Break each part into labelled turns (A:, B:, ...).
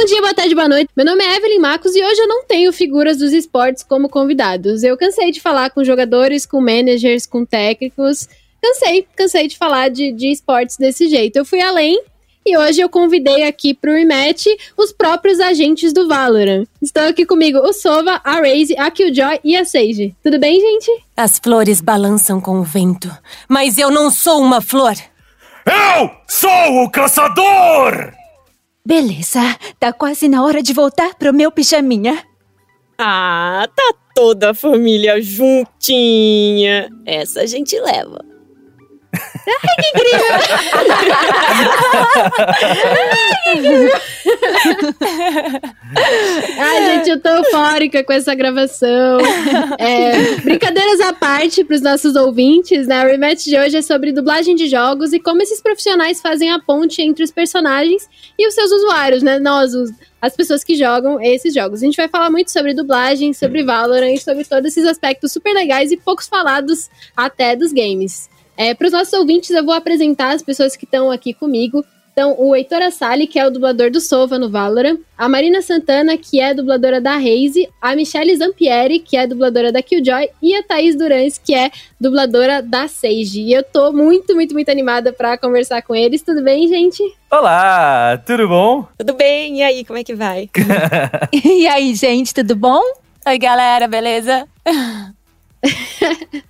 A: Bom dia, boa tarde, boa noite. Meu nome é Evelyn Marcos e hoje eu não tenho figuras dos esportes como convidados. Eu cansei de falar com jogadores, com managers, com técnicos. Cansei, cansei de falar de, de esportes desse jeito. Eu fui além e hoje eu convidei aqui pro rematch os próprios agentes do Valorant. Estão aqui comigo o Sova, a Raze, a Killjoy e a Sage. Tudo bem, gente?
B: As flores balançam com o vento, mas eu não sou uma flor.
C: Eu sou o caçador!
D: Beleza, tá quase na hora de voltar pro meu pijaminha.
B: Ah, tá toda a família juntinha. Essa a gente leva.
A: Ai, que incrível! Ai, gente, eu tô eufórica com essa gravação. É, brincadeiras à parte para os nossos ouvintes, né? O rematch de hoje é sobre dublagem de jogos e como esses profissionais fazem a ponte entre os personagens e os seus usuários, né? Nós, os, as pessoas que jogam esses jogos. A gente vai falar muito sobre dublagem, sobre Valorant, sobre todos esses aspectos super legais e poucos falados até dos games. É, Para os nossos ouvintes, eu vou apresentar as pessoas que estão aqui comigo. Então, o Heitor Assali, que é o dublador do Sova no Valorant, a Marina Santana, que é dubladora da Raze, a Michelle Zampieri, que é dubladora da Killjoy, e a Thaís Durans, que é dubladora da Sage. E eu tô muito, muito, muito animada para conversar com eles. Tudo bem, gente?
C: Olá, tudo bom?
B: Tudo bem, e aí, como é que vai?
D: e aí, gente, tudo bom?
B: Oi, galera, beleza?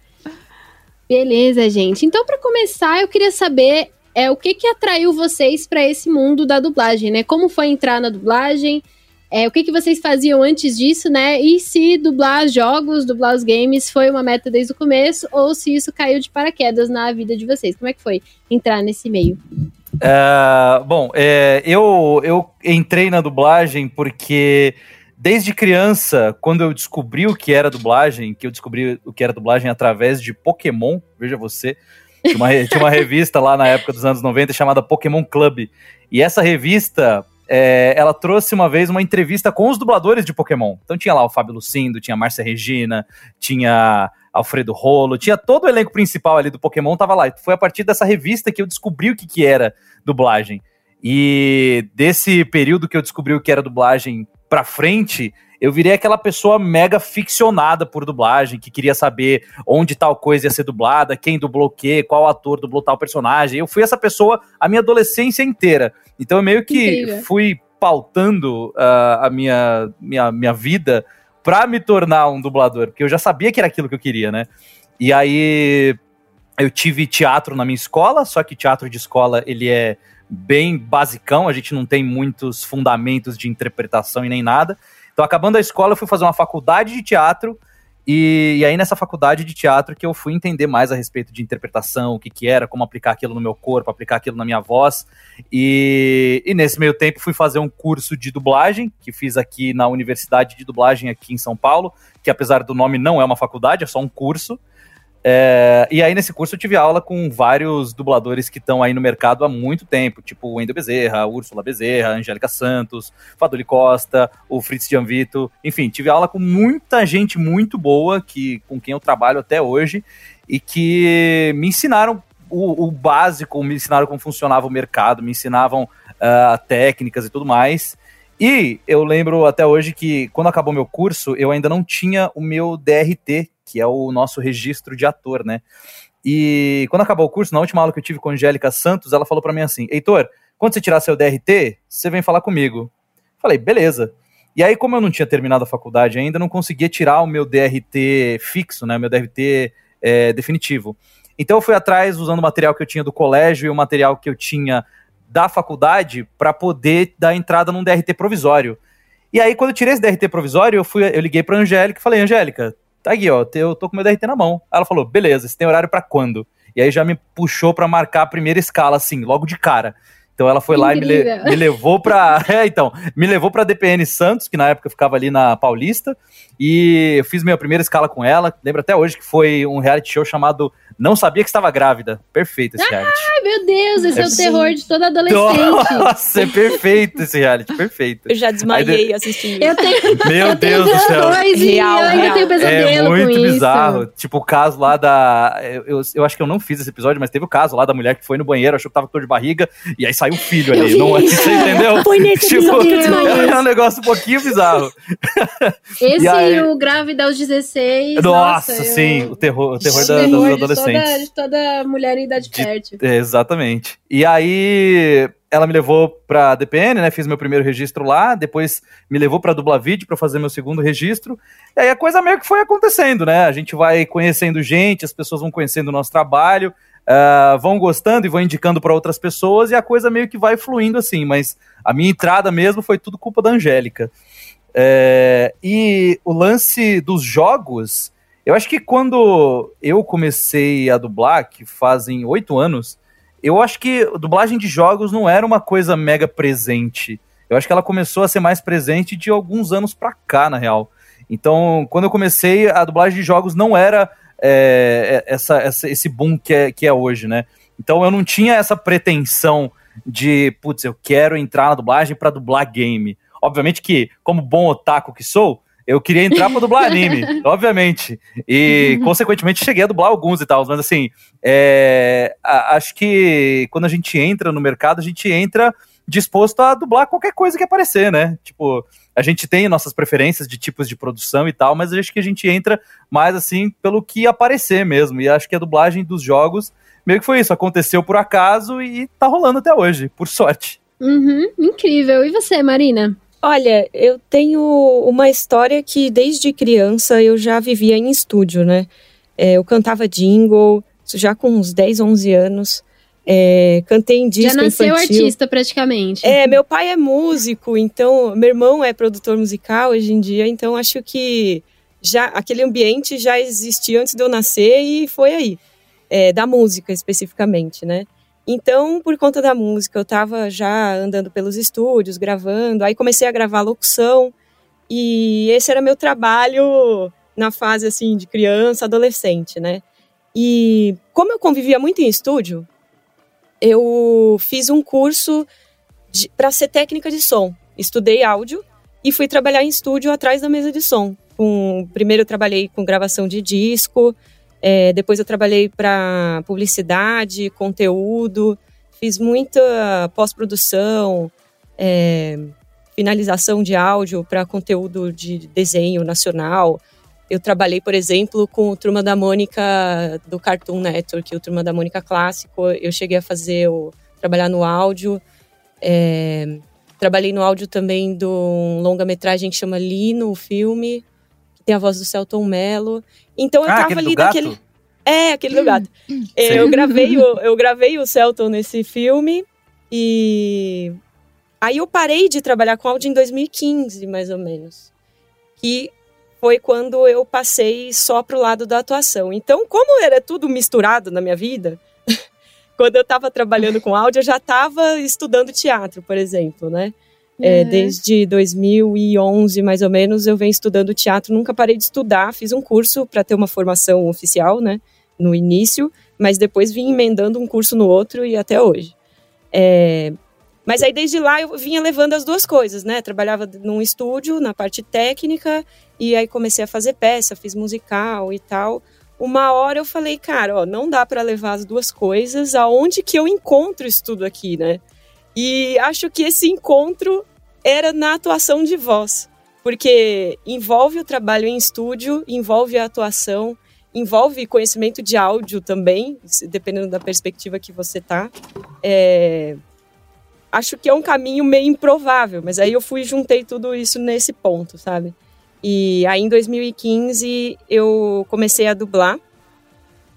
A: Beleza, gente. Então, para começar, eu queria saber é o que que atraiu vocês para esse mundo da dublagem, né? Como foi entrar na dublagem? É, o que que vocês faziam antes disso, né? E se dublar jogos, dublar os games foi uma meta desde o começo ou se isso caiu de paraquedas na vida de vocês? Como é que foi entrar nesse meio?
C: Uh, bom, é, eu, eu entrei na dublagem porque desde criança, quando eu descobri o que era dublagem, que eu descobri o que era dublagem através de Pokémon, veja você, tinha uma, tinha uma revista lá na época dos anos 90 chamada Pokémon Club. E essa revista, é, ela trouxe uma vez uma entrevista com os dubladores de Pokémon. Então tinha lá o Fábio Lucindo, tinha a Márcia Regina, tinha Alfredo Rolo, tinha todo o elenco principal ali do Pokémon, tava lá. Foi a partir dessa revista que eu descobri o que, que era dublagem. E desse período que eu descobri o que era dublagem pra frente, eu virei aquela pessoa mega ficcionada por dublagem, que queria saber onde tal coisa ia ser dublada, quem dublou o quê, qual ator dublou tal personagem. Eu fui essa pessoa a minha adolescência inteira. Então eu meio que Incrível. fui pautando uh, a minha, minha, minha vida pra me tornar um dublador, porque eu já sabia que era aquilo que eu queria, né? E aí eu tive teatro na minha escola, só que teatro de escola ele é bem basicão, a gente não tem muitos fundamentos de interpretação e nem nada. Então, acabando a escola, eu fui fazer uma faculdade de teatro, e, e, aí nessa faculdade de teatro que eu fui entender mais a respeito de interpretação, o que que era, como aplicar aquilo no meu corpo, aplicar aquilo na minha voz. E, e nesse meio tempo fui fazer um curso de dublagem, que fiz aqui na Universidade de Dublagem aqui em São Paulo, que apesar do nome não é uma faculdade, é só um curso. É, e aí, nesse curso, eu tive aula com vários dubladores que estão aí no mercado há muito tempo, tipo Wendel Bezerra, Úrsula Bezerra, Angélica Santos, Fadoli Costa, o Fritz Gianvito. Enfim, tive aula com muita gente muito boa que, com quem eu trabalho até hoje e que me ensinaram o, o básico, me ensinaram como funcionava o mercado, me ensinavam uh, técnicas e tudo mais. E eu lembro até hoje que, quando acabou meu curso, eu ainda não tinha o meu DRT, que é o nosso registro de ator, né? E quando acabou o curso, na última aula que eu tive com a Angélica Santos, ela falou para mim assim: Heitor, quando você tirar seu DRT, você vem falar comigo. Falei, beleza. E aí, como eu não tinha terminado a faculdade ainda, não conseguia tirar o meu DRT fixo, né? Meu DRT é, definitivo. Então eu fui atrás usando o material que eu tinha do colégio e o material que eu tinha da faculdade para poder dar entrada num DRT provisório. E aí, quando eu tirei esse DRT provisório, eu, fui, eu liguei pra Angélica e falei, Angélica, tá aqui, ó, eu tô com meu DRT na mão. Ela falou, beleza, você tem horário para quando? E aí já me puxou para marcar a primeira escala, assim, logo de cara. Então ela foi lá e me, le me levou para, é, então, me levou para DPN Santos, que na época ficava ali na Paulista, E eu fiz minha primeira escala com ela. Lembro até hoje que foi um reality show chamado Não Sabia Que Estava Grávida. Perfeito esse reality.
A: Ai, meu Deus, esse é,
C: É
A: o terror de toda adolescente.
C: Nossa, é perfeito esse reality, perfeito.
B: Eu já desmaiei
C: Aí
B: assistindo.
A: Eu tenho,
C: Meu
A: eu tenho
C: Deus do céu.
A: dois
B: Real,
A: eu tenho pesadelo
C: É
A: com
C: muito
A: isso.
C: bizarro. Tipo, o caso lá da. Eu, eu, eu acho que eu não fiz esse episódio, mas teve o caso lá da mulher que foi no banheiro, achou que tava com dor de barriga, e aí saiu o filho ali. Não, você entendeu?
B: Foi nesse
C: Tipo,
B: episódio
C: é um negócio um pouquinho bizarro.
A: Esse O grávida aos 16.
C: Nossa,
A: eu-
C: sim, o terror, o terror,
A: o
C: da-
A: terror
C: dos
A: de
C: adolescentes.
A: Toda, de toda mulher em idade
C: De-
A: fértil.
C: É, exatamente. E aí ela me levou pra DPN, né? Fiz meu primeiro registro lá, depois me levou pra Dublavid pra fazer meu segundo registro. E aí a coisa meio que foi acontecendo, né? A gente vai conhecendo gente, as pessoas vão conhecendo o nosso trabalho, ah, vão gostando e vão indicando pra outras pessoas e a coisa meio que vai fluindo assim, mas a minha entrada mesmo foi tudo culpa da Angélica. É, e o lance dos jogos, eu acho que quando eu comecei a dublar, que fazem oito anos, eu acho que dublagem de jogos não era uma coisa mega presente. Eu acho que ela começou a ser mais presente de alguns anos pra cá, na real. Então, quando eu comecei, a dublagem de jogos não era é, essa, essa- esse boom que é, que é hoje, né? Então eu não tinha essa pretensão de, putz, eu quero entrar na dublagem pra dublar game. Obviamente que, como bom otaku que sou, eu queria entrar pra dublar anime, obviamente. E, consequentemente, cheguei a dublar alguns e tal. Mas, assim, é, a- acho que quando a gente entra no mercado, a gente entra disposto a dublar qualquer coisa que aparecer, né? Tipo, a gente tem nossas preferências de tipos de produção e tal, mas acho que a gente entra mais, assim, pelo que aparecer mesmo. E acho que a dublagem dos jogos meio que foi isso. Aconteceu por acaso e tá rolando até hoje, por sorte.
A: Uhum, incrível. E você, Marina?
B: Olha, eu tenho uma história que desde criança eu já vivia em estúdio, né? É, eu cantava jingle, já com uns 10, 11 anos. É, cantei em disco
A: Já nasceu
B: infantil.
A: artista, praticamente.
B: É, meu pai é músico, então meu irmão é produtor musical hoje em dia, então acho que já aquele ambiente já existia antes de eu nascer e foi aí, é, da música especificamente, né? Então, por conta da música, eu tava já andando pelos estúdios, gravando, aí comecei a gravar locução e esse era meu trabalho na fase assim de criança, adolescente, né? E como eu convivia muito em estúdio, eu fiz um curso para ser técnica de som. Estudei áudio e fui trabalhar em estúdio atrás da mesa de som. Com, primeiro eu trabalhei com gravação de disco, é, depois eu trabalhei para publicidade, conteúdo, fiz muita pós-produção, é, finalização de áudio para conteúdo de desenho nacional. Eu trabalhei, por exemplo, com o Turma da Mônica do Cartoon Network, o Turma da Mônica clássico. Eu cheguei a fazer o trabalhar no áudio. É, trabalhei no áudio também de um longa-metragem que chama Lino, o filme, tem a voz do Celton Mello. Então eu
C: ah,
B: tava ali
C: gato?
B: naquele. É, aquele do gato.
C: Sim.
B: Eu gravei, o, eu gravei o Celton nesse filme e aí eu parei de trabalhar com áudio em 2015, mais ou menos. Que foi quando eu passei só pro lado da atuação. Então, como era tudo misturado na minha vida, quando eu estava trabalhando com áudio, eu já estava estudando teatro, por exemplo, né? É,
A: Uhum.
B: desde 2011, mais ou menos, eu venho estudando teatro. Nunca parei de estudar. Fiz um curso para ter uma formação oficial, né? No início, mas depois vim emendando um curso no outro e até hoje. É, mas aí desde lá eu vinha levando as duas coisas, né? Trabalhava num estúdio, na parte técnica, e aí comecei a fazer peça, fiz musical e tal. Uma hora eu falei, cara, ó, não dá para levar as duas coisas. Aonde que eu encontro isso tudo aqui, né? E acho que esse encontro era na atuação de voz, porque envolve o trabalho em estúdio, envolve a atuação, envolve conhecimento de áudio também, dependendo da perspectiva que você tá. É, Acho que é um caminho meio improvável, mas aí eu fui juntei tudo isso nesse ponto, sabe? E aí em 2015 eu comecei a dublar.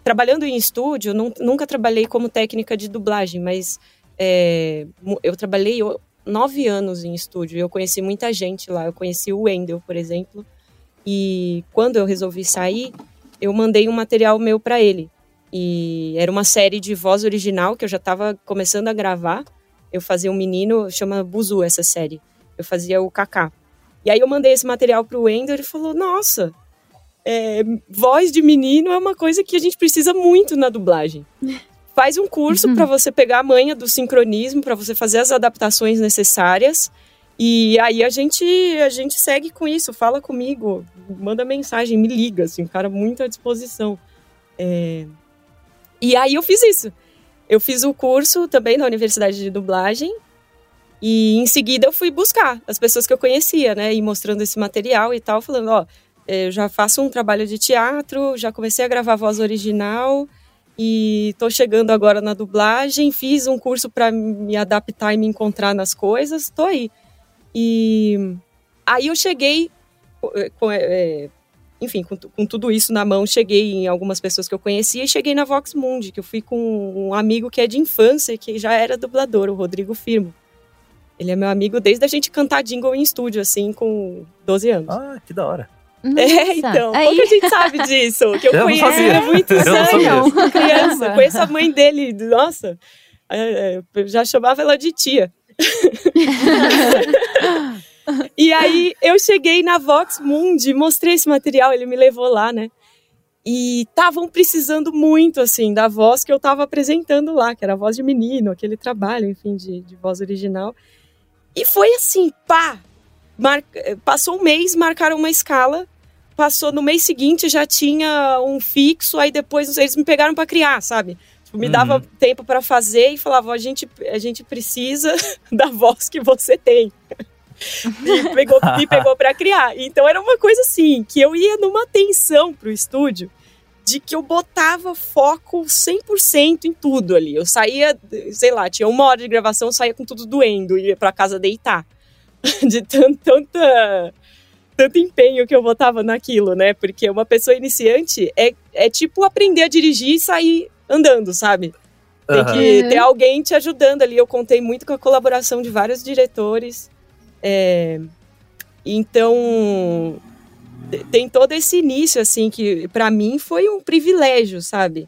B: Trabalhando em estúdio, nunca trabalhei como técnica de dublagem, mas é, eu trabalhei nove anos em estúdio. Eu conheci muita gente lá. Eu conheci o Wendel, por exemplo. E quando eu resolvi sair, eu mandei um material meu para ele. E era uma série de voz original que eu já estava começando a gravar. Eu fazia um menino, chama Buzu essa série. Eu fazia o Kaká. E aí eu mandei esse material pro Wendel e ele falou: Nossa, é, voz de menino é uma coisa que a gente precisa muito na dublagem. Faz um curso uhum. para você pegar a manha do sincronismo, para você fazer as adaptações necessárias. E aí a gente a gente segue com isso, fala comigo, manda mensagem, me liga, assim, um cara muito à disposição. É... E aí eu fiz isso. Eu fiz o curso também na Universidade de Dublagem e em seguida eu fui buscar as pessoas que eu conhecia, né? E mostrando esse material e tal, falando, ó, eu já faço um trabalho de teatro, já comecei a gravar voz original e tô chegando agora na dublagem, fiz um curso para me adaptar e me encontrar nas coisas, tô aí. E aí eu cheguei com, é, enfim, com, com, tudo isso na mão, cheguei em algumas pessoas que eu conhecia e cheguei na Vox Mundi, que eu fui com um amigo que é de infância, que já era dublador, o Rodrigo Firmo. Ele é meu amigo desde a gente cantar jingle em estúdio, assim, com 12 anos.
C: Ah, que da hora.
B: Nossa, é, então, aí... pouca gente sabe disso, que eu, eu conheço há muitos eu anos, criança, conheço a mãe dele, nossa, é, é, já chamava ela de tia. e aí eu cheguei na Vox Mundi, mostrei esse material, ele me levou lá, né? E estavam precisando muito, assim, da voz que eu estava apresentando lá, que era a voz de menino, aquele trabalho, enfim, de, de voz original. E foi assim, pá! Mar... Passou um mês, marcaram uma escala. Passou no mês seguinte, já tinha um fixo. Aí depois eles me pegaram para criar, sabe? Tipo, me uhum. dava tempo para fazer e falava: a gente, a gente precisa da voz que você tem. me pegou, me pegou para criar. Então era uma coisa assim, que eu ia numa tensão pro estúdio de que eu botava foco 100% em tudo ali. Eu saía, sei lá, tinha uma hora de gravação, eu saía com tudo doendo, ia para casa deitar. De tanto, tanta, tanto empenho que eu botava naquilo, né? Porque uma pessoa iniciante é, é tipo aprender a dirigir e sair andando, sabe? Tem uhum. que ter alguém te ajudando ali. Eu contei muito com a colaboração de vários diretores. É, então, tem todo esse início, assim, que para mim foi um privilégio, sabe?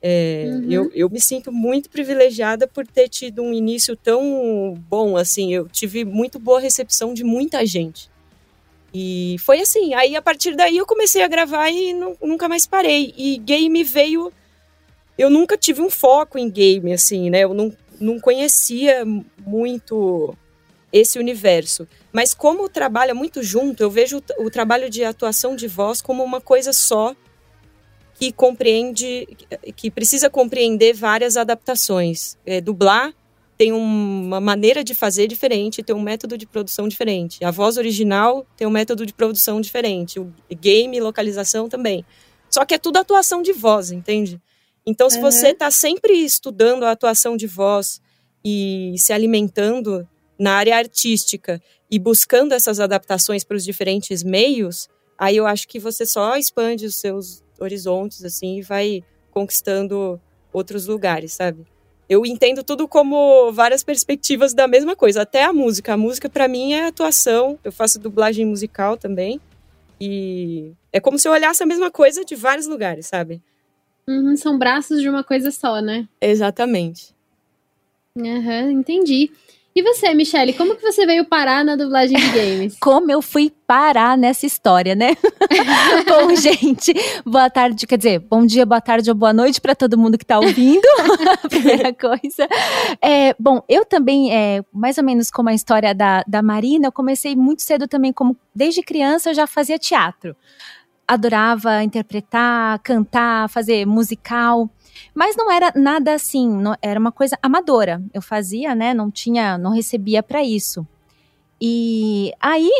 B: É, uhum. eu, eu me sinto muito privilegiada por ter tido um início tão bom, assim, eu tive muito boa recepção de muita gente. E foi assim, aí a partir daí eu comecei a gravar e não, nunca mais parei. E game veio. Eu nunca tive um foco em game, assim, né? Eu não, não conhecia muito esse universo. Mas como trabalha muito junto, eu vejo o, o trabalho de atuação de voz como uma coisa só que compreende, que precisa compreender várias adaptações. É, dublar tem uma maneira de fazer diferente, tem um método de produção diferente. A voz original tem um método de produção diferente. O game, localização também. Só que é tudo atuação de voz, entende? Então, se uhum. você está sempre estudando a atuação de voz e se alimentando na área artística e buscando essas adaptações para os diferentes meios, aí eu acho que você só expande os seus horizontes assim e vai conquistando outros lugares, sabe? Eu entendo tudo como várias perspectivas da mesma coisa, até a música. A música para mim é atuação. Eu faço dublagem musical também. E é como se eu olhasse a mesma coisa de vários lugares, sabe?
A: Uhum, são braços de uma coisa só, né?
B: Exatamente.
A: Uhum, entendi. E você, Michelle, como que você veio parar na dublagem de games?
D: Como eu fui parar nessa história, né? bom, gente, boa tarde, quer dizer, bom dia, boa tarde ou boa noite para todo mundo que está ouvindo. Primeira coisa. É, bom, eu também, é, mais ou menos como a história da, da Marina, eu comecei muito cedo também, como desde criança eu já fazia teatro. Adorava interpretar, cantar, fazer musical. Mas não era nada assim, não, era uma coisa amadora. Eu fazia, né? Não tinha, não recebia para isso. E aí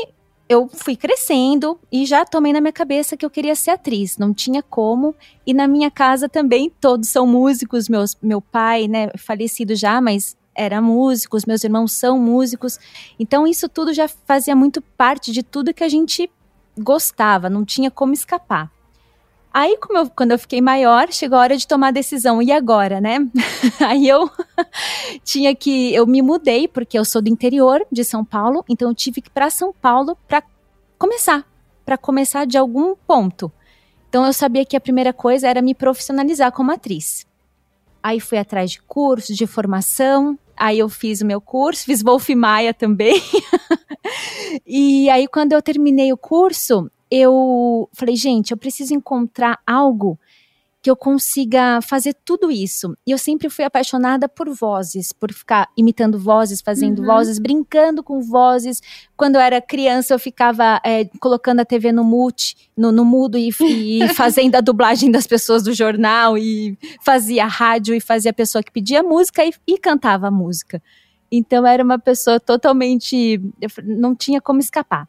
D: eu fui crescendo e já tomei na minha cabeça que eu queria ser atriz, não tinha como. E na minha casa também todos são músicos, meus, meu pai, né, falecido já, mas era músico, os meus irmãos são músicos. Então isso tudo já fazia muito parte de tudo que a gente gostava, não tinha como escapar. Aí, eu, quando eu fiquei maior, chegou a hora de tomar a decisão. E agora, né? Aí eu tinha que. Eu me mudei, porque eu sou do interior de São Paulo, então eu tive que ir para São Paulo para começar. Para começar de algum ponto. Então eu sabia que a primeira coisa era me profissionalizar como atriz. Aí fui atrás de cursos, de formação. Aí eu fiz o meu curso, fiz Wolf Maia também. e aí, quando eu terminei o curso, eu falei, gente, eu preciso encontrar algo que eu consiga fazer tudo isso. E eu sempre fui apaixonada por vozes, por ficar imitando vozes, fazendo uhum. vozes, brincando com vozes. Quando eu era criança, eu ficava é, colocando a TV no mute, no, no mudo e, e fazendo a dublagem das pessoas do jornal e fazia rádio e fazia a pessoa que pedia música e, e cantava música. Então era uma pessoa totalmente, não tinha como escapar.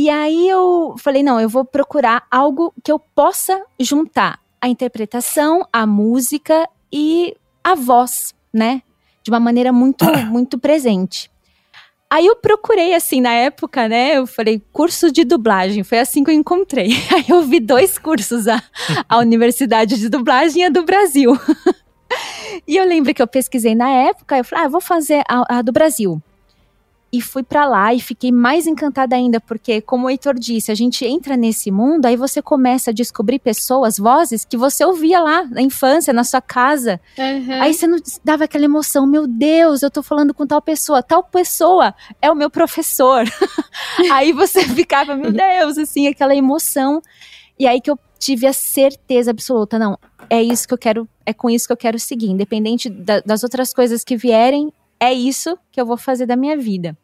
D: E aí eu falei, não, eu vou procurar algo que eu possa juntar a interpretação, a música e a voz, né? De uma maneira muito, muito presente. Aí eu procurei, assim, na época, né? Eu falei, curso de dublagem. Foi assim que eu encontrei. Aí eu vi dois cursos, a, a Universidade de Dublagem e a do Brasil. e eu lembro que eu pesquisei na época, eu falei, ah, vou fazer a, a do Brasil e fui para lá e fiquei mais encantada ainda, porque, como o Heitor disse, a gente entra nesse mundo, aí você começa a descobrir pessoas, vozes que você ouvia lá na infância, na sua casa. Uhum. Aí você não dava aquela emoção, meu Deus, eu tô falando com tal pessoa, tal pessoa é o meu professor. aí você ficava, meu Deus, assim, aquela emoção. E aí que eu tive a certeza absoluta, não, é isso que eu quero, é com isso que eu quero seguir, independente da, das outras coisas que vierem, é isso que eu vou fazer da minha vida.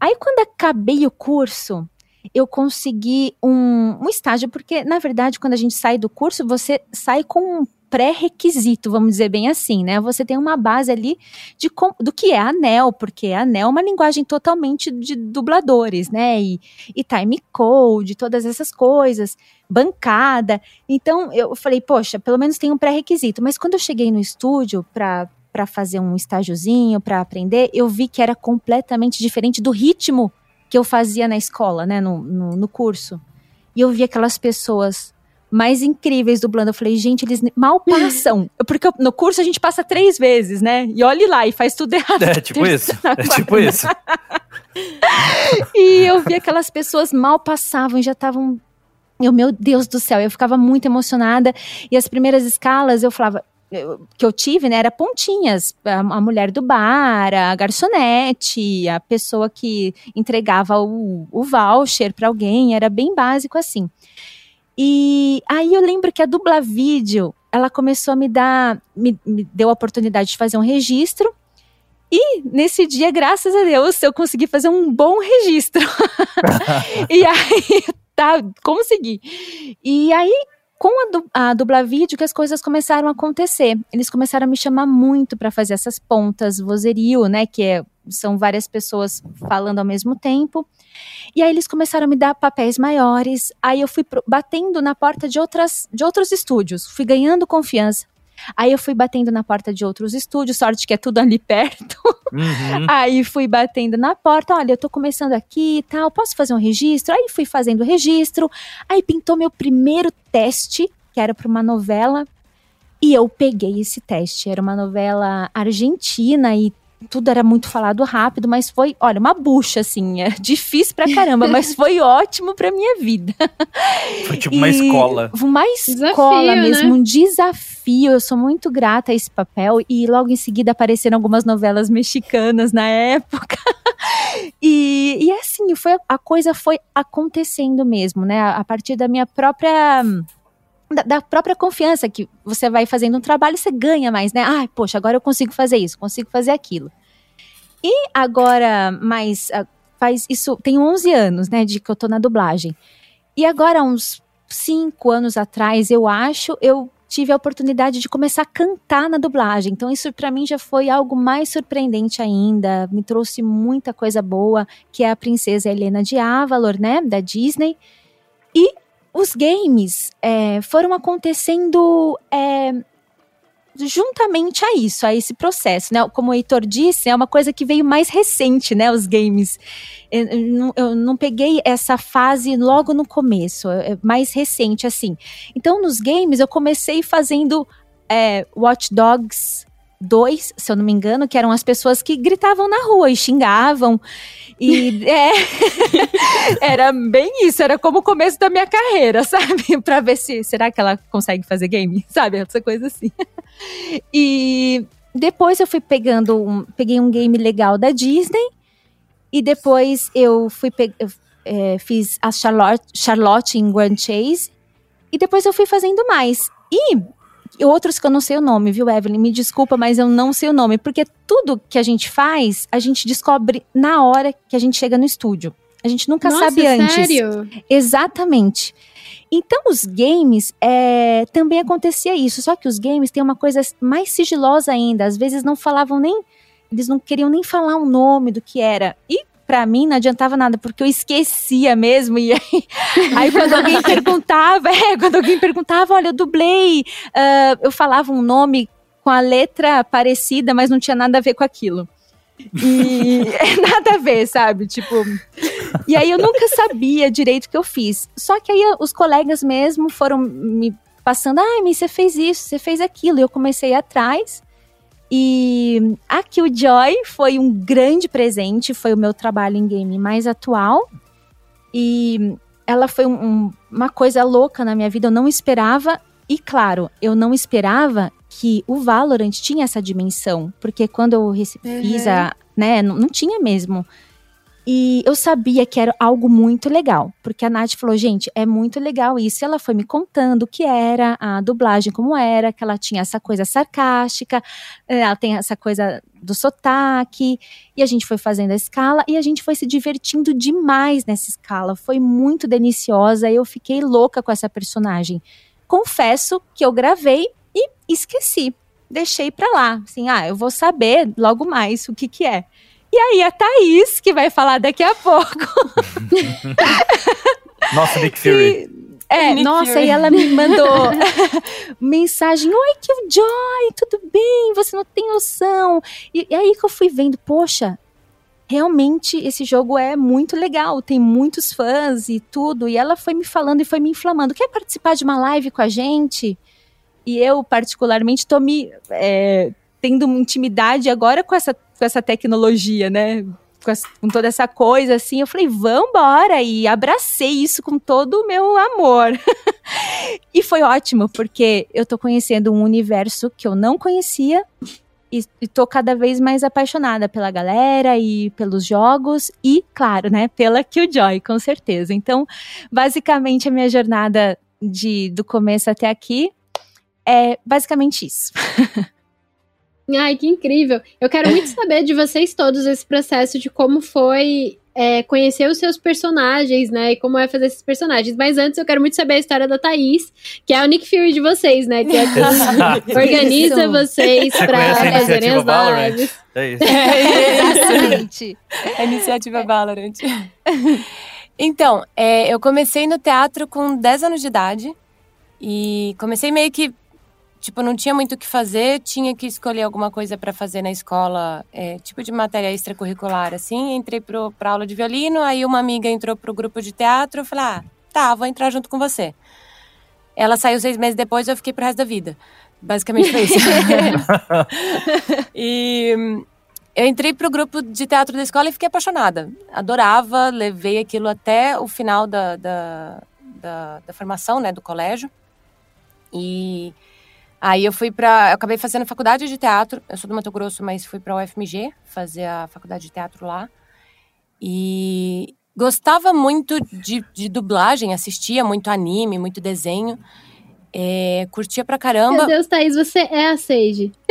D: Aí, quando acabei o curso, eu consegui um, um estágio, porque, na verdade, quando a gente sai do curso, você sai com um pré-requisito, vamos dizer bem assim, né? Você tem uma base ali de do que é ANEL, porque ANEL é uma linguagem totalmente de dubladores, né? E, e time code, todas essas coisas, bancada. Então eu falei, poxa, pelo menos tem um pré-requisito. Mas quando eu cheguei no estúdio para para fazer um estágiozinho, para aprender, eu vi que era completamente diferente do ritmo que eu fazia na escola, né, no, no, no curso. E eu vi aquelas pessoas mais incríveis dublando. Eu falei, gente, eles mal passam. Porque no curso a gente passa três vezes, né? E olhe lá e faz tudo errado.
C: É tipo isso. É tipo isso.
D: e eu vi aquelas pessoas mal passavam e já estavam. Eu, meu Deus do céu, eu ficava muito emocionada. E as primeiras escalas eu falava, que eu tive, né, era pontinhas. A, a, mulher do bar, a garçonete, a pessoa que entregava o, o voucher para alguém, era bem básico assim. E aí eu lembro que a dubla vídeo, ela começou a me dar, me, me deu a oportunidade de fazer um registro. E nesse dia, graças a Deus, eu consegui fazer um bom registro. e aí, tá, consegui. E aí com a, du a dubla vídeo que as coisas começaram a acontecer. Eles começaram a me chamar muito para fazer essas pontas, vozerio, né, que é, são várias pessoas falando ao mesmo tempo. E aí eles começaram a me dar papéis maiores. Aí eu fui batendo na porta de outras de outros estúdios, fui ganhando confiança. Aí eu fui batendo na porta de outros estúdios, sorte que é tudo ali perto. Uhum. Aí fui batendo na porta, olha, eu tô começando aqui e tal, posso fazer um registro? Aí fui fazendo o registro, aí pintou meu primeiro teste, que era para uma novela, e eu peguei esse teste. Era uma novela argentina e tudo era muito falado rápido, mas foi, olha, uma bucha, assim, é difícil pra caramba, mas foi ótimo pra minha vida.
C: Foi tipo e uma escola.
D: Uma escola desafio, mesmo, né? um desafio. Eu sou muito grata a esse papel e logo em seguida apareceram algumas novelas mexicanas na época. e, e assim, foi, a coisa foi acontecendo mesmo, né? A partir da minha própria da, da, própria confiança que você vai fazendo um trabalho, você ganha mais, né? Ai, poxa, agora eu consigo fazer isso, consigo fazer aquilo. E agora, mais ah, faz isso, tem 11 anos, né, de que eu tô na dublagem. E agora, uns 5 anos atrás, eu acho, eu tive a oportunidade de começar a cantar na dublagem. Então, isso para mim já foi algo mais surpreendente ainda. Me trouxe muita coisa boa, que é a princesa Helena de Avalor, né, da Disney. E os games é, foram acontecendo é, juntamente a isso, a esse processo, né? Como o Heitor disse, é uma coisa que veio mais recente, né? Os games. Eu, eu, eu não peguei essa fase logo no começo, é mais recente, assim. Então, nos games, eu comecei fazendo é, Watch Dogs dois, se eu não me engano, que eram as pessoas que gritavam na rua e xingavam. E é, era bem isso, era como o começo da minha carreira, sabe? Pra ver se será que ela consegue fazer game, sabe? Essa coisa assim. E depois eu fui pegando um, peguei um game legal da Disney e depois eu fui eu, é, fiz a Charlotte, Charlotte em Grand Chase e depois eu fui fazendo mais. E outros que eu não sei o nome, viu, Evelyn? Me desculpa, mas eu não sei o nome, porque tudo que a gente faz, a gente descobre na hora que a gente chega no estúdio. A gente nunca
A: Nossa,
D: sabe antes.
A: Sério?
D: Exatamente. Então, os games é, também acontecia isso, só que os games têm uma coisa mais sigilosa ainda. Às vezes não falavam nem. Eles não queriam nem falar o nome do que era. E para mim não adiantava nada, porque eu esquecia mesmo. E aí, aí quando alguém perguntava, é, quando alguém perguntava, olha, eu dublei, uh, eu falava um nome com a letra parecida, mas não tinha nada a ver com aquilo. E nada a ver, sabe? Tipo. E aí eu nunca sabia direito o que eu fiz. Só que aí os colegas mesmo foram me passando, ah, você fez isso, você fez aquilo. E eu comecei atrás. E a Killjoy foi um grande presente, foi o meu trabalho em game mais atual. E ela foi um, uma coisa louca na minha vida, eu não esperava. E claro, eu não esperava que o Valorant tinha essa dimensão, porque quando eu uhum. fiz a, né, não, não tinha mesmo e eu sabia que era algo muito legal, porque a Nath falou, gente, é muito legal isso. E ela foi me contando o que era a dublagem, como era, que ela tinha essa coisa sarcástica, eh, ela tem essa coisa do sotaque, e a gente foi fazendo a escala e a gente foi se divertindo demais nessa escala. Foi muito deliciosa, eu fiquei louca com essa personagem. Confesso que eu gravei e esqueci. Deixei pra lá, assim, ah, eu vou saber logo mais o que que é. E aí a Thaís, que vai falar daqui a pouco.
C: Nossa, Nick Fury.
D: E, é, Nick nossa, Fury. e ela me mandou mensagem: Oi, Killjoy, tudo bem? Você não tem noção. E, e aí que eu fui vendo, poxa, realmente esse jogo é muito legal, tem muitos fãs e tudo. E ela foi me falando e foi me inflamando. Quer participar de uma live com a gente? E eu, particularmente, estou me é, tendo intimidade agora com essa com essa tecnologia, né? Com, com, toda essa coisa, assim, eu falei, vambora! E abracei isso com todo o meu amor. e foi ótimo, porque eu tô conhecendo um universo que eu não conhecia e, e tô cada vez mais apaixonada pela galera e pelos jogos e, claro, né, pela Killjoy, com certeza. Então, basicamente, a minha jornada de, do começo até aqui é basicamente isso.
A: Ai, que incrível. Eu quero muito saber de vocês todos esse processo de como foi é, conhecer os seus personagens, né? E como é fazer esses personagens. Mas antes eu quero muito saber a história da Thaís, que é o Nick Fury de vocês, né? Que é que organiza isso. vocês para fazerem as lives.
C: É isso.
E: É, exatamente. a iniciativa Valorant. Então, é, eu comecei no teatro com 10 anos de idade. E comecei meio que tipo, não tinha muito o que fazer, tinha que escolher alguma coisa para fazer na escola, é, tipo de matéria extracurricular, assim. Entrei para aula de violino, aí uma amiga entrou pro grupo de teatro, eu falei, ah, tá, vou entrar junto com você. Ela saiu seis meses depois, eu fiquei pro resto da vida. Basicamente foi isso. e eu entrei pro grupo de teatro da escola e fiquei apaixonada. Adorava, levei aquilo até o final da, da, da, da formação, né, do colégio. E Aí eu fui para, eu acabei fazendo faculdade de teatro. Eu sou do Mato Grosso, mas fui para UFMG fazer a faculdade de teatro lá. E gostava muito de, de dublagem, assistia muito anime, muito desenho. É, curtia pra caramba.
A: Meu Deus, Thaís, você é a Sage.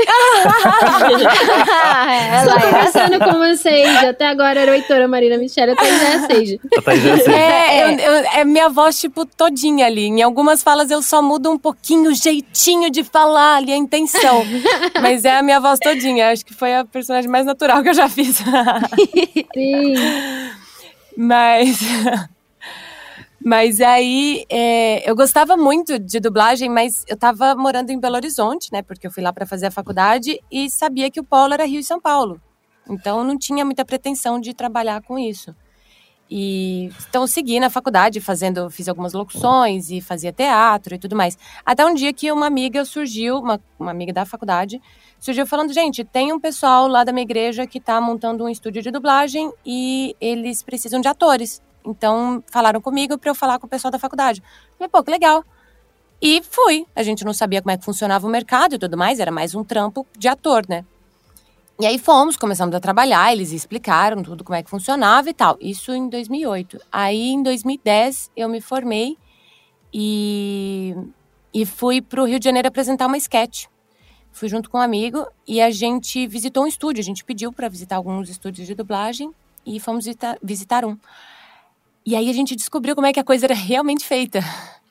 A: Estou é conversando é. com a Sage. Até agora era a Heitora Marina Michele, a Thaís é a Sage. A Thaís é a Sage.
E: É, eu, eu, é minha voz, tipo, todinha ali. Em algumas falas eu só mudo um pouquinho o jeitinho de falar ali, a intenção. Mas é a minha voz todinha. Acho que foi a personagem mais natural que eu já fiz.
A: Sim.
E: Mas... Mas aí é, eu gostava muito de dublagem, mas eu tava morando em Belo Horizonte, né? Porque eu fui lá para fazer a faculdade e sabia que o polo era Rio e São Paulo. Então não tinha muita pretensão de trabalhar com isso. E então eu segui na faculdade, fazendo, fiz algumas locuções e fazia teatro e tudo mais. Até um dia que uma amiga surgiu, uma, uma amiga da faculdade, surgiu falando: gente, tem um pessoal lá da minha igreja que está montando um estúdio de dublagem e eles precisam de atores. Então, falaram comigo para eu falar com o pessoal da faculdade. Falei, pô, que legal. E fui. A gente não sabia como é que funcionava o mercado e tudo mais, era mais um trampo de ator, né? E aí fomos, começamos a trabalhar, eles explicaram tudo como é que funcionava e tal. Isso em 2008. Aí em 2010 eu me formei e, e fui para o Rio de Janeiro apresentar uma sketch. Fui junto com um amigo e a gente visitou um estúdio. A gente pediu para visitar alguns estúdios de dublagem e fomos visitar, visitar um. E aí a gente descobriu como é que a coisa era realmente feita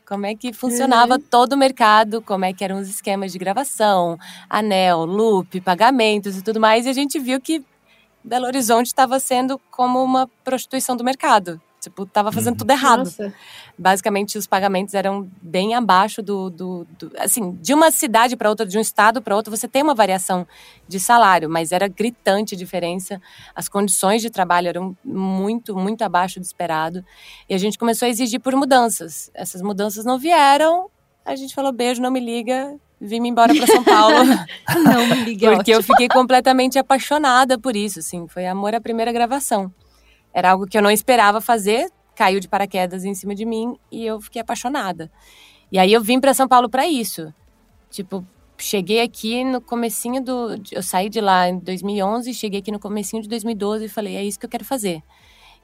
E: como é que funcionava uhum. todo o mercado, como é que eram os esquemas de gravação, anel, loop, pagamentos e tudo mais, e a gente viu que Belo Horizonte estava sendo como uma prostituição do mercado. Tipo, tava fazendo tudo errado. Nossa. Basicamente, os pagamentos eram bem abaixo do. do, do assim, de uma cidade para outra, de um estado para outro, você tem uma variação de salário, mas era gritante a diferença. As condições de trabalho eram muito, muito abaixo do esperado. E a gente começou a exigir por mudanças. Essas mudanças não vieram. A gente falou: beijo, não me liga, vim embora para São Paulo.
D: não me liga.
E: Porque ótimo. eu fiquei completamente apaixonada por isso, assim, foi amor à primeira gravação. Era algo que eu não esperava fazer, caiu de paraquedas em cima de mim e eu fiquei apaixonada. E aí eu vim para São Paulo para isso. Tipo, cheguei aqui no comecinho do eu saí de lá em 2011, cheguei aqui no comecinho de 2012 e falei, é isso que eu quero fazer.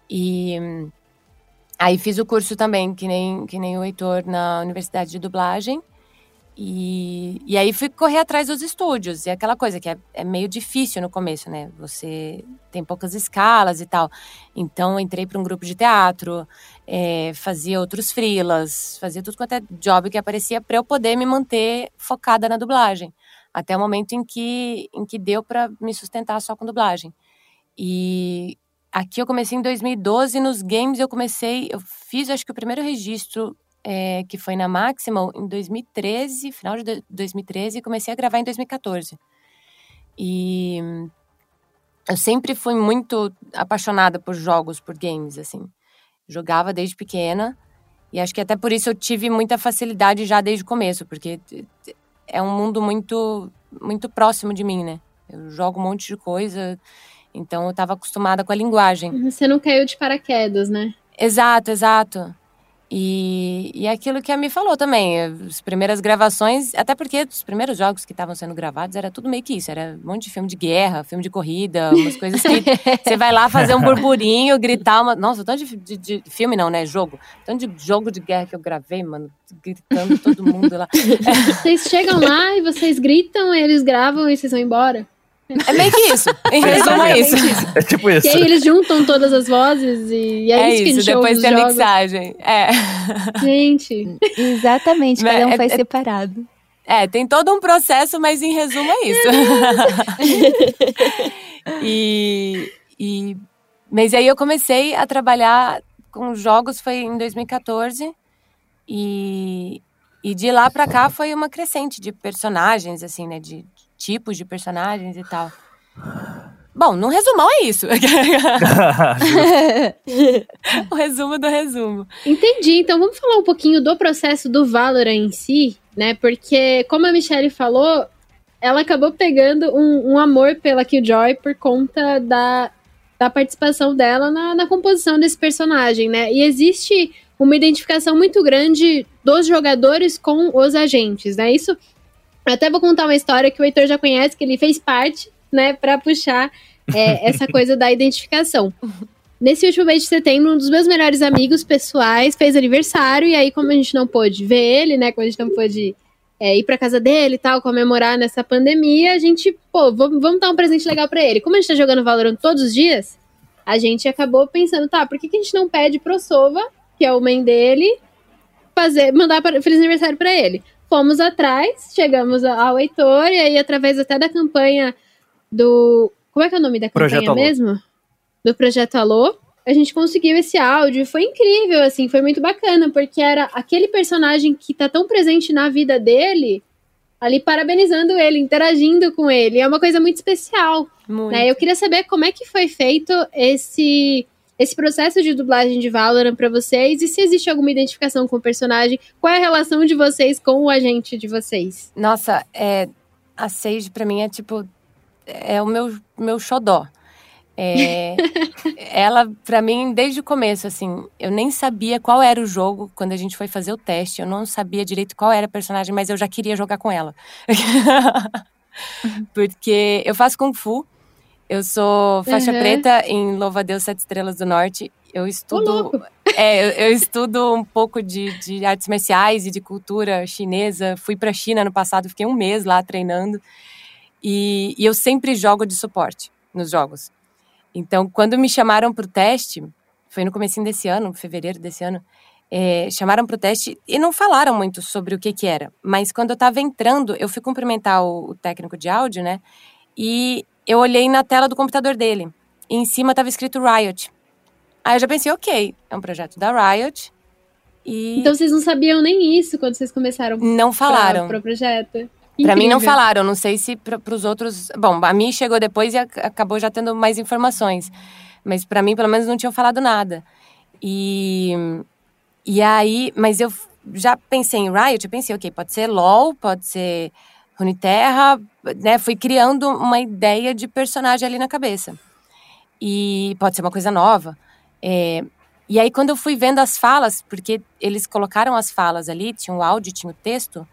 E: E aí fiz o curso também, que nem que nem o Heitor na Universidade de Dublagem. E, e aí fui correr atrás dos estúdios. E aquela coisa que é, é, meio difícil no começo, né? Você tem poucas escalas e tal. Então entrei para um grupo de teatro, é, fazia outros frilas, fazia tudo quanto é job que aparecia para eu poder me manter focada na dublagem. Até o momento em que, em que deu para me sustentar só com dublagem. E aqui eu comecei em 2012, nos games eu comecei, eu fiz acho que o primeiro registro é, que foi na Maximal em 2013, final de 2013, e comecei a gravar em 2014. E eu sempre fui muito apaixonada por jogos, por games, assim. Jogava desde pequena, e acho que até por isso eu tive muita facilidade já desde o começo, porque é um mundo muito, muito próximo de mim, né? Eu jogo um monte de coisa, então eu estava acostumada com a linguagem.
A: Você não caiu de paraquedas, né?
E: Exato, exato. E, e aquilo que a Mi falou também, as primeiras gravações, até porque os primeiros jogos que estavam sendo gravados era tudo meio que isso, era um monte de filme de guerra, filme de corrida, umas coisas que você vai lá fazer um burburinho, gritar uma. Nossa, tanto de, de, de, filme não, né? Jogo. Tanto de jogo de guerra que eu gravei, mano, gritando todo mundo lá.
A: Vocês chegam lá e vocês gritam, eles gravam e vocês vão embora?
E: É meio que isso. Em resumo, é isso.
C: É tipo isso.
A: E aí eles juntam todas as vozes e é, é isso que isso,
E: depois tem
A: a
E: mixagem. É.
A: Gente.
D: Exatamente, cada um é, faz é, separado.
E: É, tem todo um processo, mas em resumo é isso. e, e, mas aí eu comecei a trabalhar com jogos, foi em 2014. E, e de lá pra cá foi uma crescente de personagens, assim, né? De, tipos de personagens e tal. Bom, no resumão é isso. o resumo do resumo.
A: Entendi. Então vamos falar um pouquinho do processo do Valorant em si, né? Porque, como a Michelle falou, ela acabou pegando um, um amor pela Killjoy por conta da, da participação dela na, na composição desse personagem, né? E existe uma identificação muito grande dos jogadores com os agentes, né? Isso eu até vou contar uma história que o Heitor já conhece, que ele fez parte, né, para puxar é, essa coisa da identificação. Nesse último mês de setembro, um dos meus melhores amigos pessoais fez aniversário, e aí, como a gente não pôde ver ele, né, como a gente não pôde é, ir pra casa dele e tal, comemorar nessa pandemia, a gente, pô, vamos, vamos dar um presente legal para ele. Como a gente tá jogando Valorant todos os dias, a gente acabou pensando, tá, por que, que a gente não pede pro Sova, que é o main dele, fazer, mandar pra, feliz aniversário para ele? Fomos atrás, chegamos ao Heitor, e aí, através até da campanha do. Como é que é o nome da campanha Projeto mesmo? Alô. Do Projeto Alô. A gente conseguiu esse áudio, foi incrível, assim, foi muito bacana, porque era aquele personagem que tá tão presente na vida dele, ali parabenizando ele, interagindo com ele. É uma coisa muito especial. Muito. Né? Eu queria saber como é que foi feito esse esse processo de dublagem de Valorant para vocês e se existe alguma identificação com o personagem, qual é a relação de vocês com o agente de vocês?
E: Nossa, é, a Sage para mim é tipo é o meu meu xodó. É, ela, para mim, desde o começo, assim, eu nem sabia qual era o jogo quando a gente foi fazer o teste. Eu não sabia direito qual era a personagem, mas eu já queria jogar com ela. Porque eu faço Kung Fu Eu sou faixa
A: Uhum.
E: preta em Louva a Deus Sete Estrelas do Norte. Eu estudo. é, eu, eu estudo um pouco de, de artes marciais e de cultura chinesa. Fui pra China no passado, fiquei um mês lá treinando. E, e eu sempre jogo de suporte nos jogos. Então, quando me chamaram pro teste, foi no comecinho desse ano, fevereiro desse ano, é, chamaram pro teste e não falaram muito sobre o que que era. Mas quando eu tava entrando, eu fui cumprimentar o, o técnico de áudio, né? E eu olhei na tela do computador dele. E em cima tava escrito Riot. Aí eu já pensei, ok, é um projeto da Riot. E
A: Então vocês não sabiam nem isso quando vocês começaram
E: não falaram.
A: para o projeto.
E: Pra mim não falaram, não sei se para os outros. Bom, a mim chegou depois e ac- acabou já tendo mais informações. Mas pra mim, pelo menos, não tinham falado nada. E, e aí, mas eu já pensei em Riot, eu pensei, ok, pode ser LOL, pode ser Runeterra, né? Fui criando uma ideia de personagem ali na cabeça. E pode ser uma coisa nova. É, e aí, quando eu fui vendo as falas, porque eles colocaram as falas ali, tinha o áudio, tinha o texto,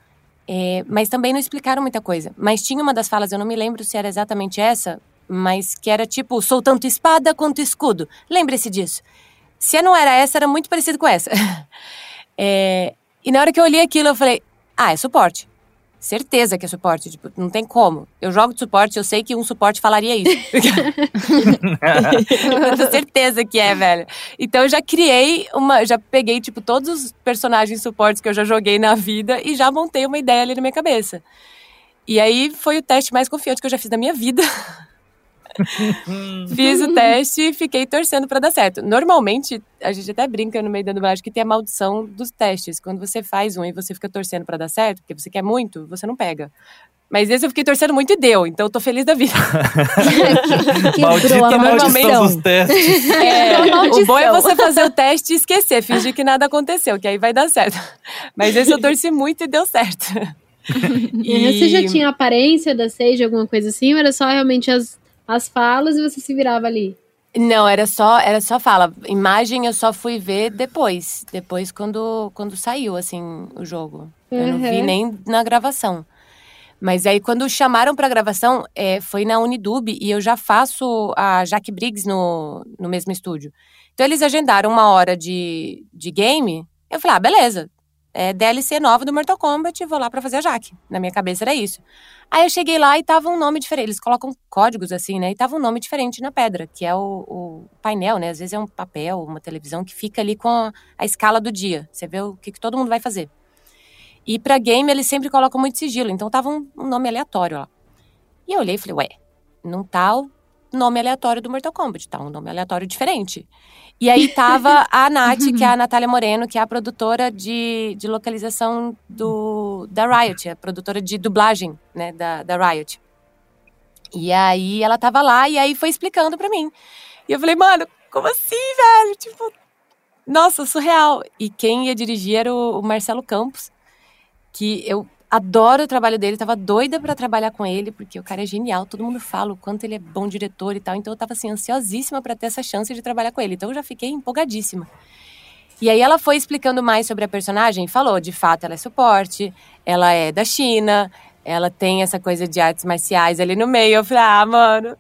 E: é, mas também não explicaram muita coisa. Mas tinha uma das falas, eu não me lembro se era exatamente essa, mas que era tipo, sou tanto espada quanto escudo. Lembre-se disso. Se não era essa, era muito parecido com essa. É, e na hora que eu olhei aquilo, eu falei, ah, é suporte. Certeza que é suporte, tipo, não tem como. Eu jogo de suporte, eu sei que um suporte falaria isso. eu tenho certeza que é, velho. Então eu já criei uma. Já peguei, tipo, todos os personagens suportes que eu já joguei na vida e já montei uma ideia ali na minha cabeça. E aí foi o teste mais confiante que eu já fiz na minha vida. Fiz o teste e fiquei torcendo pra dar certo. Normalmente, a gente até brinca no meio da dublagem que tem a maldição dos testes. Quando você faz um e você fica torcendo pra dar certo, porque você quer muito, você não pega. Mas esse eu fiquei torcendo muito e deu, então eu tô feliz da vida.
D: Quebrou
C: Maldita
D: a
C: maldição dos testes.
E: É, o bom é você fazer o teste e esquecer, fingir que nada aconteceu, que aí vai dar certo. Mas esse eu torci muito e deu certo.
A: E... Você já tinha aparência da Sage, alguma coisa assim? Ou era só realmente as, as falas e você se virava ali?
E: Não, era só, era só fala. Imagem eu só fui ver depois. Depois, quando, quando saiu, assim, o jogo. Eu não vi
A: Uhum.
E: nem na gravação. Mas aí, quando chamaram pra gravação, é, foi na Unidub e eu já faço a Jaque Briggs no, no mesmo estúdio. Então, eles agendaram uma hora de, de game. Eu falei, ah, beleza. É DLC nova do Mortal Kombat, vou lá pra fazer a Jaque. Na minha cabeça era isso. Aí eu cheguei lá e tava um nome diferente. Eles colocam códigos assim, né? E tava um nome diferente na pedra, que é o, o painel, né? Às vezes é um papel, uma televisão que fica ali com a, a escala do dia. Você vê o que, que todo mundo vai fazer. E pra game eles sempre colocam muito sigilo, então tava um, um nome aleatório lá. E eu olhei e falei, ué, não tá o nome aleatório do Mortal Kombat, tá um nome aleatório diferente. E aí tava a Nath, que é a Natália Moreno, que é a produtora de, de localização do, da Riot, a produtora de dublagem, né, da, da Riot. E aí ela tava lá e aí foi explicando pra mim. E eu falei, mano, como assim, velho? Tipo, nossa, surreal. E quem ia dirigir era o, o Marcelo Campos, que eu adoro o trabalho dele, tava doida pra trabalhar com ele, porque o cara é genial, todo mundo fala o quanto ele é bom diretor e tal, então eu tava assim ansiosíssima pra ter essa chance de trabalhar com ele. Então eu já fiquei empolgadíssima. E aí ela foi explicando mais sobre a personagem falou, de fato, ela é suporte, ela é da China, ela tem essa coisa de artes marciais ali no meio. Eu falei, ah, mano,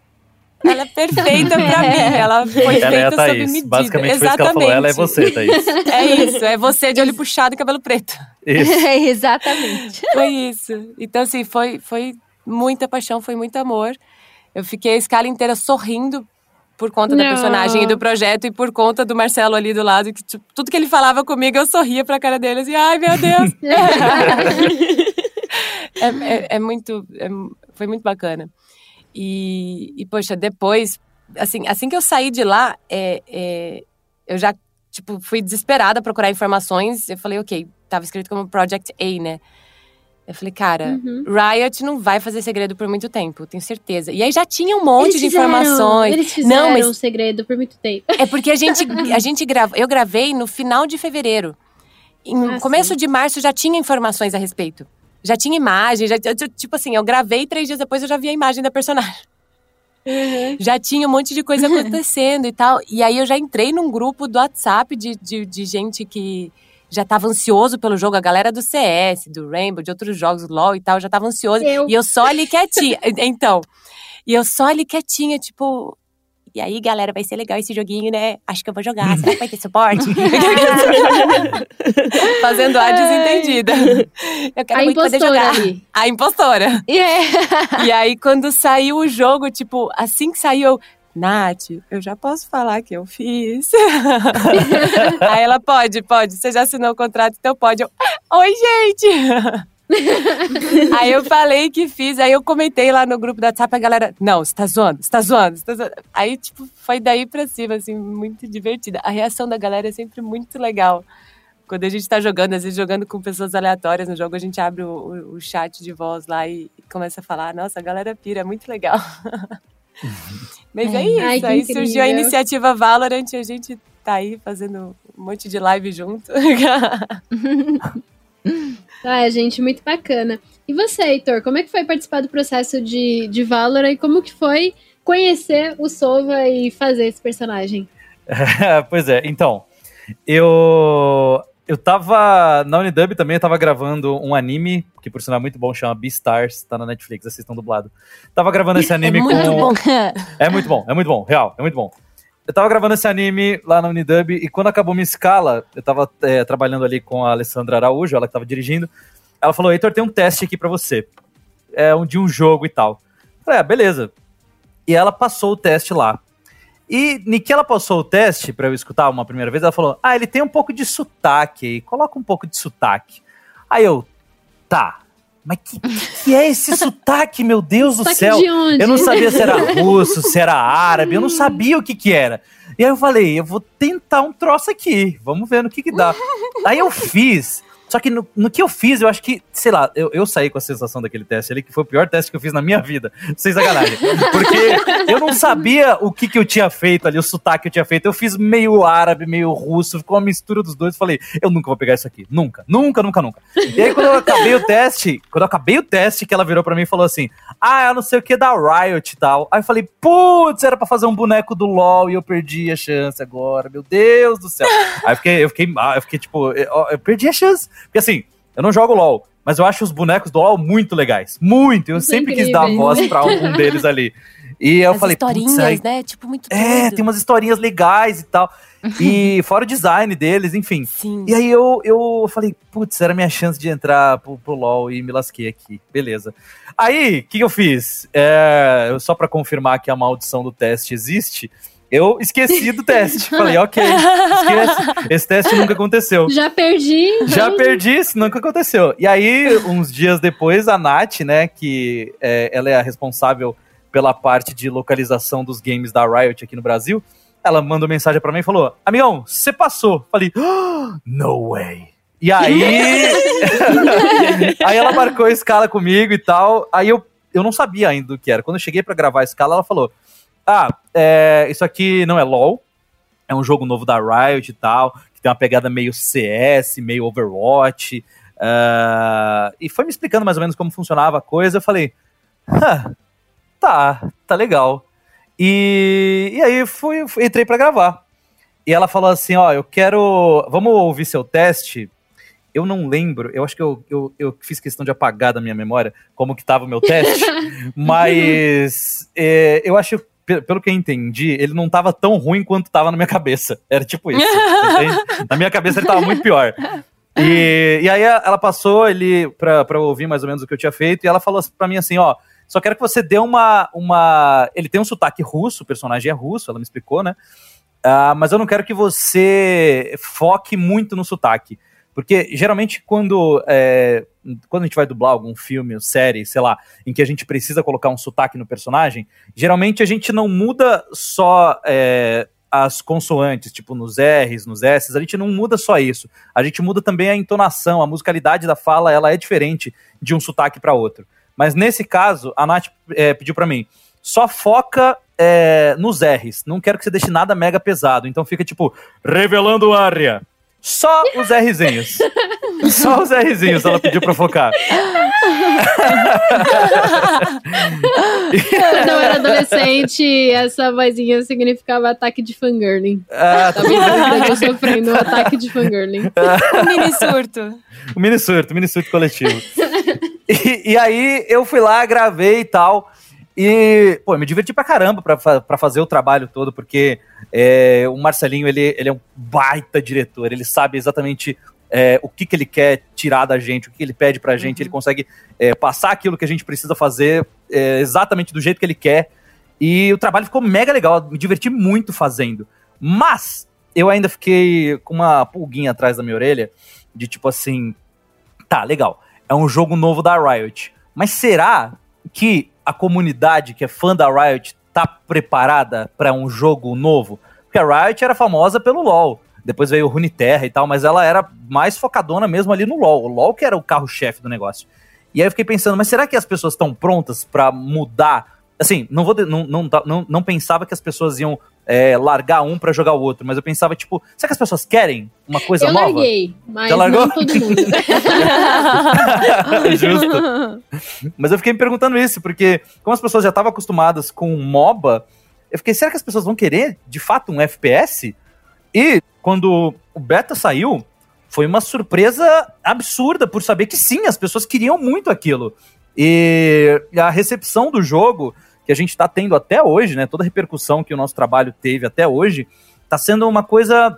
E: ela é perfeita pra mim. Ela foi
C: Ela é a
E: feita sob
C: Thaís.
E: medida.
C: Basicamente foi isso que ela falou. Ela é você, Thaís.
E: É isso, é você de olho puxado e cabelo preto.
C: Isso.
D: Exatamente.
E: Foi isso. Então, assim, foi, foi muita paixão, foi muito amor. Eu fiquei a escala inteira sorrindo por conta da
A: Não.
E: personagem e do projeto e por conta do Marcelo ali do lado. Que, tipo, tudo que ele falava comigo, eu sorria pra cara dele, assim, ai, meu Deus. é, é- é muito, é- foi muito bacana. E, e, poxa, depois, assim, assim que eu saí de lá, é, é, eu já, tipo, fui desesperada procurar informações. Eu falei, ok, tava escrito como Project A, né? Eu falei, cara,
A: Uhum.
E: Riot não vai fazer segredo por muito tempo, tenho certeza. E aí já tinha um monte
A: Eles
E: de
A: fizeram-
E: informações.
A: Eles fizeram
E: Não, mas
A: um segredo por muito tempo.
E: é porque a gente, a gente grava, eu gravei no final de fevereiro. Em
A: Ah,
E: começo
A: sim.
E: de março já tinha informações a respeito. Já tinha imagem, já, tipo assim, eu gravei três dias depois eu já vi a imagem da personagem. Já tinha um monte de coisa acontecendo e tal. E aí eu já entrei num grupo do WhatsApp de, de, de gente que já tava ansioso pelo jogo. A galera do CS, do Rainbow, de outros jogos, LOL e tal, já tava ansioso.
A: Eu.
E: E eu só ali quietinha. Então. E eu só ali quietinha, tipo. E aí, galera, vai ser legal esse joguinho, né? Acho que eu vou jogar. Será que vai ter suporte? Fazendo a desentendida. Eu quero
A: A
E: muito poder jogar.
A: ali.
E: A impostora.
D: Yeah.
E: E aí, quando saiu o jogo, tipo, assim que saiu, Nath, eu já posso falar que eu fiz. aí ela, pode, pode. Você já assinou o contrato, então pode. Eu, Oi, gente! aí eu falei que fiz, aí eu comentei lá no grupo do WhatsApp, a galera, não, você tá zoando, você tá zoando, você tá zoando. Aí, tipo, foi daí pra cima, assim, muito divertida. A reação da galera é sempre muito legal. Quando a gente tá jogando, às vezes jogando com pessoas aleatórias no jogo, a gente abre o, o- chat de voz lá e, começa a falar, nossa, a galera pira, é muito legal. Mas é,
D: É.
E: isso,
A: Ai,
E: aí surgiu a
A: incrível.
E: iniciativa Valorant e a gente tá aí fazendo um monte de live junto.
A: Ah, gente, muito bacana. E você, Heitor, como é que foi participar do processo de, de Valorant e como que foi conhecer o Sova e fazer esse personagem?
C: pois é, então. Eu. Eu tava na Unidub também, eu tava gravando um anime, que por sinal é muito bom, chama Beastars, tá na Netflix, assistam dublado. Tava gravando esse anime
D: Muito
C: com.
D: bom.
C: É muito bom, é muito bom, real, é muito bom. Eu tava gravando esse anime lá na Unidub e quando acabou minha escala, eu tava é, trabalhando ali com a Alessandra Araújo, ela que tava dirigindo. Ela falou: Heitor, tem um teste aqui pra você. É um de um jogo e tal. Eu falei: ah, beleza. E ela passou o teste lá. E ni que ela passou o teste pra eu escutar uma primeira vez, ela falou: Ah, ele tem um pouco de sotaque aí, coloca um pouco de sotaque. Aí eu, tá. Mas que, que é esse sotaque, meu Deus do céu? Eu não sabia se era russo, se era árabe, eu não sabia o que que era. E aí eu falei, eu vou tentar um troço aqui, vamos ver no que que dá. aí eu fiz, só que no, no que eu fiz, eu acho que, sei lá, eu, eu saí com a sensação daquele teste ali, que foi o pior teste que eu fiz na minha vida, sem sacanagem. Porque eu não sabia o que que eu tinha feito ali, o sotaque que eu tinha feito. Eu fiz meio árabe, meio russo, ficou uma mistura dos dois. Falei, eu nunca vou pegar isso aqui, nunca, nunca, nunca, nunca. E aí quando eu acabei o teste, quando eu acabei o teste, que ela virou pra mim e falou assim, ah, eu não sei o que da Riot e tal. Aí eu falei, putz, era pra fazer um boneco do LoL e eu perdi a chance agora, meu Deus do céu. Aí eu fiquei, eu fiquei, ah, eu fiquei tipo, eu, eu perdi a chance. Porque assim, eu não jogo LoL, mas eu acho os bonecos do LoL muito legais. Muito. Eu sempre quis dar
A: incríveis.
C: voz pra algum deles ali. E eu
E: As
C: falei,
E: historinhas,
C: aí-
E: né? Tipo, muito
C: é,
E: doido.
C: tem umas historinhas legais e tal. E fora o design deles, enfim.
E: Sim.
C: E aí eu, eu falei, putz, era a minha chance de entrar pro, pro LoL e me lasquei aqui. Beleza. Aí, o que, que eu fiz? É, só pra confirmar que a maldição do teste existe, eu esqueci do teste. Falei, ok, esquece. Esse teste nunca aconteceu.
A: Já perdi.
C: Já perdi, isso nunca aconteceu. E aí, uns dias depois, a Nath, né, que é, ela é a responsável pela parte de localização dos games da Riot aqui no Brasil, ela mandou mensagem pra mim e falou: Amigão, você passou. Falei, "Ah, no way. E aí. aí ela marcou a escala comigo e tal. Aí eu, eu não sabia ainda o que era. Quando eu cheguei pra gravar a escala, ela falou: Ah, é, isso aqui não é LOL. É um jogo novo da Riot e tal, que tem uma pegada meio CS, meio Overwatch. ah, e foi me explicando mais ou menos como funcionava a coisa. Eu falei, "Ah, tá, tá legal. E, e aí fui, entrei pra gravar. E ela falou assim: Ó, eu quero. Vamos ouvir seu teste. Eu não lembro, eu acho que eu, eu, eu fiz questão de apagar da minha memória como que tava o meu teste, mas é, eu acho, pelo que eu entendi, ele não tava tão ruim quanto tava na minha cabeça. Era tipo isso. na minha cabeça ele tava muito pior. E, e aí ela passou ele pra, pra ouvir mais ou menos o que eu tinha feito, e ela falou pra mim assim, ó, só quero que você dê uma, uma... Ele tem um sotaque russo, o personagem é russo, ela me explicou, né? Ah, mas eu não quero que você foque muito no sotaque. Porque geralmente quando, é, quando a gente vai dublar algum filme ou série, sei lá, em que a gente precisa colocar um sotaque no personagem, geralmente a gente não muda só é, as consoantes, tipo nos R's, nos S's, a gente não muda só isso. A gente muda também a entonação, a musicalidade da fala, ela é diferente de um sotaque para outro. Mas nesse caso, a Nath é, pediu para mim, só foca é, nos R's. Não quero que você deixe nada mega pesado. Então fica tipo, revelando área. Só os Rzinhos. Só os Rzinhos ela pediu pra focar.
A: Quando eu era adolescente, essa vozinha significava ataque de fangirling.
C: Ah,
A: eu sofrendo um ataque de fangirling.
E: Um mini surto.
C: o mini surto, o mini surto coletivo. e, e aí eu fui lá, gravei e tal. E, pô, me diverti pra caramba pra, pra fazer o trabalho todo, porque é, o Marcelinho, ele, ele é um baita diretor, ele sabe exatamente é, o que, que ele quer tirar da gente, o que ele pede pra gente, uhum. ele consegue é, passar aquilo que a gente precisa fazer é, exatamente do jeito que ele quer. E o trabalho ficou mega legal, me diverti muito fazendo. Mas eu ainda fiquei com uma pulguinha atrás da minha orelha, de tipo assim, tá, legal, é um jogo novo da Riot, mas será que a comunidade que é fã da Riot tá preparada para um jogo novo? Porque a Riot era famosa pelo LoL, depois veio o Runeterra e tal, mas ela era mais focadona mesmo ali no LoL, o LoL que era o carro-chefe do negócio. E aí eu fiquei pensando, mas será que as pessoas estão prontas para mudar Assim, não vou não, não, não, não pensava que as pessoas iam é, largar um para jogar o outro, mas eu pensava, tipo, será que as pessoas querem uma coisa
A: eu
C: nova?
A: Eu larguei, mas não todo mundo.
C: Justo. Mas eu fiquei me perguntando isso, porque como as pessoas já estavam acostumadas com MOBA, eu fiquei, será que as pessoas vão querer, de fato, um FPS? E quando o beta saiu, foi uma surpresa absurda por saber que sim, as pessoas queriam muito aquilo. E a recepção do jogo que a gente está tendo até hoje, né? Toda a repercussão que o nosso trabalho teve até hoje, está sendo uma coisa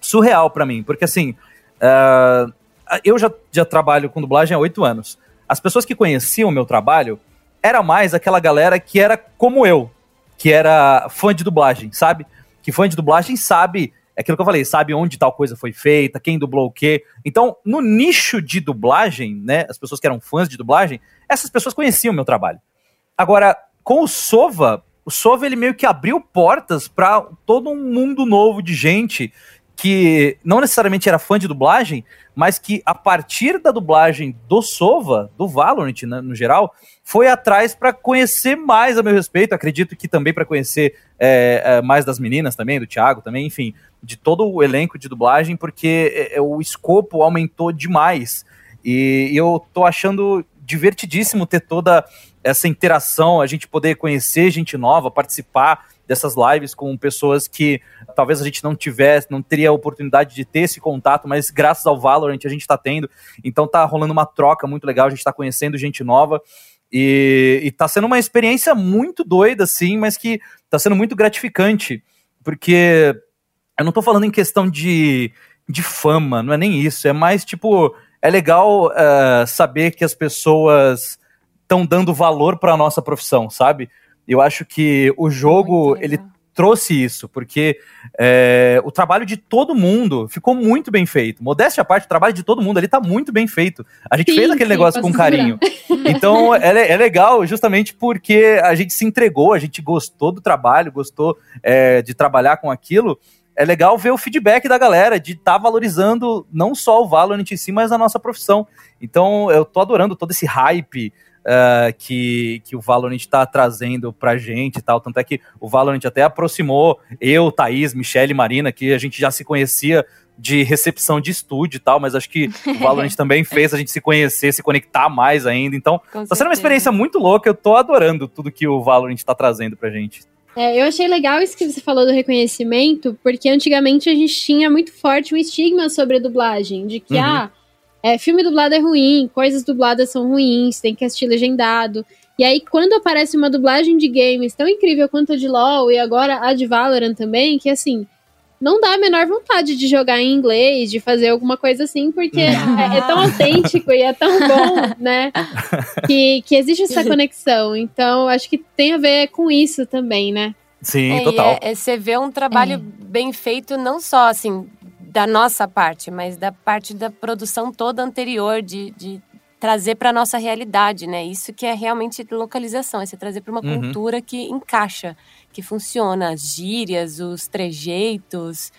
C: surreal para mim, porque assim, uh, eu já, já trabalho com dublagem há oito anos. As pessoas que conheciam o meu trabalho era mais aquela galera que era como eu, que era fã de dublagem, sabe? Que fã de dublagem sabe é aquilo que eu falei, sabe onde tal coisa foi feita, quem dublou o quê. Então, no nicho de dublagem, né, as pessoas que eram fãs de dublagem, essas pessoas conheciam o meu trabalho. Agora, com o Sova, o Sova ele meio que abriu portas para todo um mundo novo de gente que não necessariamente era fã de dublagem, mas que a partir da dublagem do Sova, do Valorant né, no geral, foi atrás para conhecer mais a meu respeito. Acredito que também para conhecer é, é, mais das meninas também, do Thiago também, enfim, de todo o elenco de dublagem, porque é, é o escopo aumentou demais. E eu tô achando divertidíssimo ter toda essa interação, a gente poder conhecer gente nova, participar dessas lives com pessoas que talvez a gente não tivesse, não teria a oportunidade de ter esse contato, mas graças ao Valorant a gente está tendo. Então tá rolando uma troca muito legal, a gente está conhecendo gente nova. E, e tá sendo uma experiência muito doida, assim, mas que tá sendo muito gratificante. Porque eu não tô falando em questão de, de fama, não é nem isso. É mais tipo é legal uh, saber que as pessoas estão dando valor para a nossa profissão, sabe? Eu acho que o jogo ele trouxe isso, porque é, o trabalho de todo mundo ficou muito bem feito. Modéstia à parte, o trabalho de todo mundo ali está muito bem feito. A gente sim, fez aquele sim, negócio com carinho. Então é, é, legal justamente porque a gente se entregou, a gente gostou do trabalho, gostou é, de trabalhar com aquilo é legal ver o feedback da galera, de estar tá valorizando não só o Valorant em si, mas a nossa profissão. Então, eu tô adorando todo esse hype uh, que, que o Valorant está trazendo pra gente e tal. Tanto é que o Valorant até aproximou eu, Thaís, Michelle e Marina, que a gente já se conhecia de recepção de estúdio e tal, mas acho que o Valorant também fez a gente se conhecer, se conectar mais ainda. Então, Com tá certeza. sendo uma experiência muito louca. Eu tô adorando tudo que o Valorant está trazendo pra gente.
A: É, eu achei legal isso que você falou do reconhecimento, porque antigamente a gente tinha muito forte um estigma sobre a dublagem, de que, uhum. ah, é, filme dublado é ruim, coisas dubladas são ruins, tem que assistir legendado. E aí, quando aparece uma dublagem de games tão incrível quanto a de LoL e agora a de Valorant também, que assim, não dá a menor vontade de jogar em inglês, de fazer alguma coisa assim, porque é, é, tão autêntico e é tão bom, né? Que, que existe essa conexão. Então, acho que tem a ver com isso também, né?
C: Sim, é, total.
E: É, é, você vê um trabalho é. bem feito, não só assim, da nossa parte, mas da parte da produção toda anterior, de, de trazer para nossa realidade, né? Isso que é realmente localização, é você trazer para uma uhum. cultura que encaixa que funciona, as gírias, os trejeitos.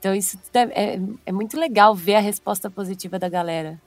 E: Então, isso é, é, é muito legal ver a resposta positiva da galera.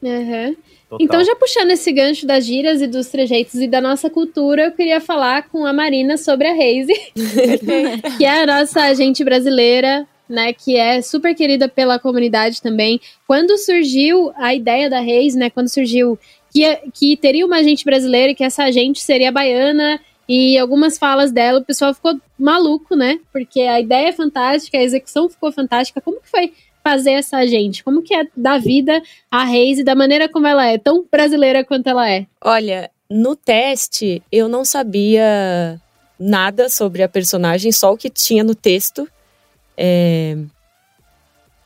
A: Uhum. Então, já puxando esse gancho das gírias e dos trejeitos e da nossa cultura, eu queria falar com a Marina sobre a Reise, que é a nossa agente brasileira, né, que é super querida pela comunidade também. Quando surgiu a ideia da Reis, né, quando surgiu que, que teria uma agente brasileira e que essa agente seria baiana e algumas falas dela, o pessoal ficou maluco, né? Porque a ideia é fantástica, a execução ficou fantástica. Como que foi fazer essa gente? Como que é dar vida à Reise da maneira como ela é, tão brasileira quanto ela é?
E: Olha,
B: No teste, eu não sabia nada sobre a personagem, só o que tinha no texto. É...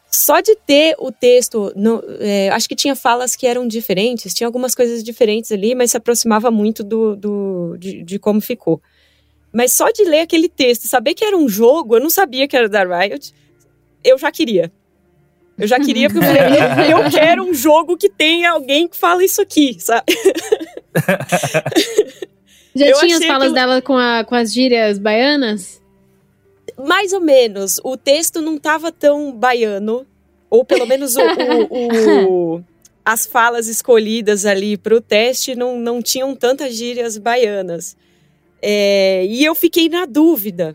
B: Só de ter o texto, não, é, acho que tinha falas que eram diferentes, tinha algumas coisas diferentes ali, mas se aproximava muito do, do de, de como ficou. Mas só de ler aquele texto, saber que era um jogo, eu não sabia que era da Riot, eu já queria. Eu já queria, porque eu falei, eu quero um jogo que tenha alguém que fala isso aqui, sabe?
A: Já eu tinha as falas que... dela com, a, com as gírias baianas?
B: Mais ou menos. O texto não tava tão baiano. Ou pelo menos o, o, o as falas escolhidas ali para o teste não, não tinham tantas gírias baianas. É, e eu fiquei na dúvida.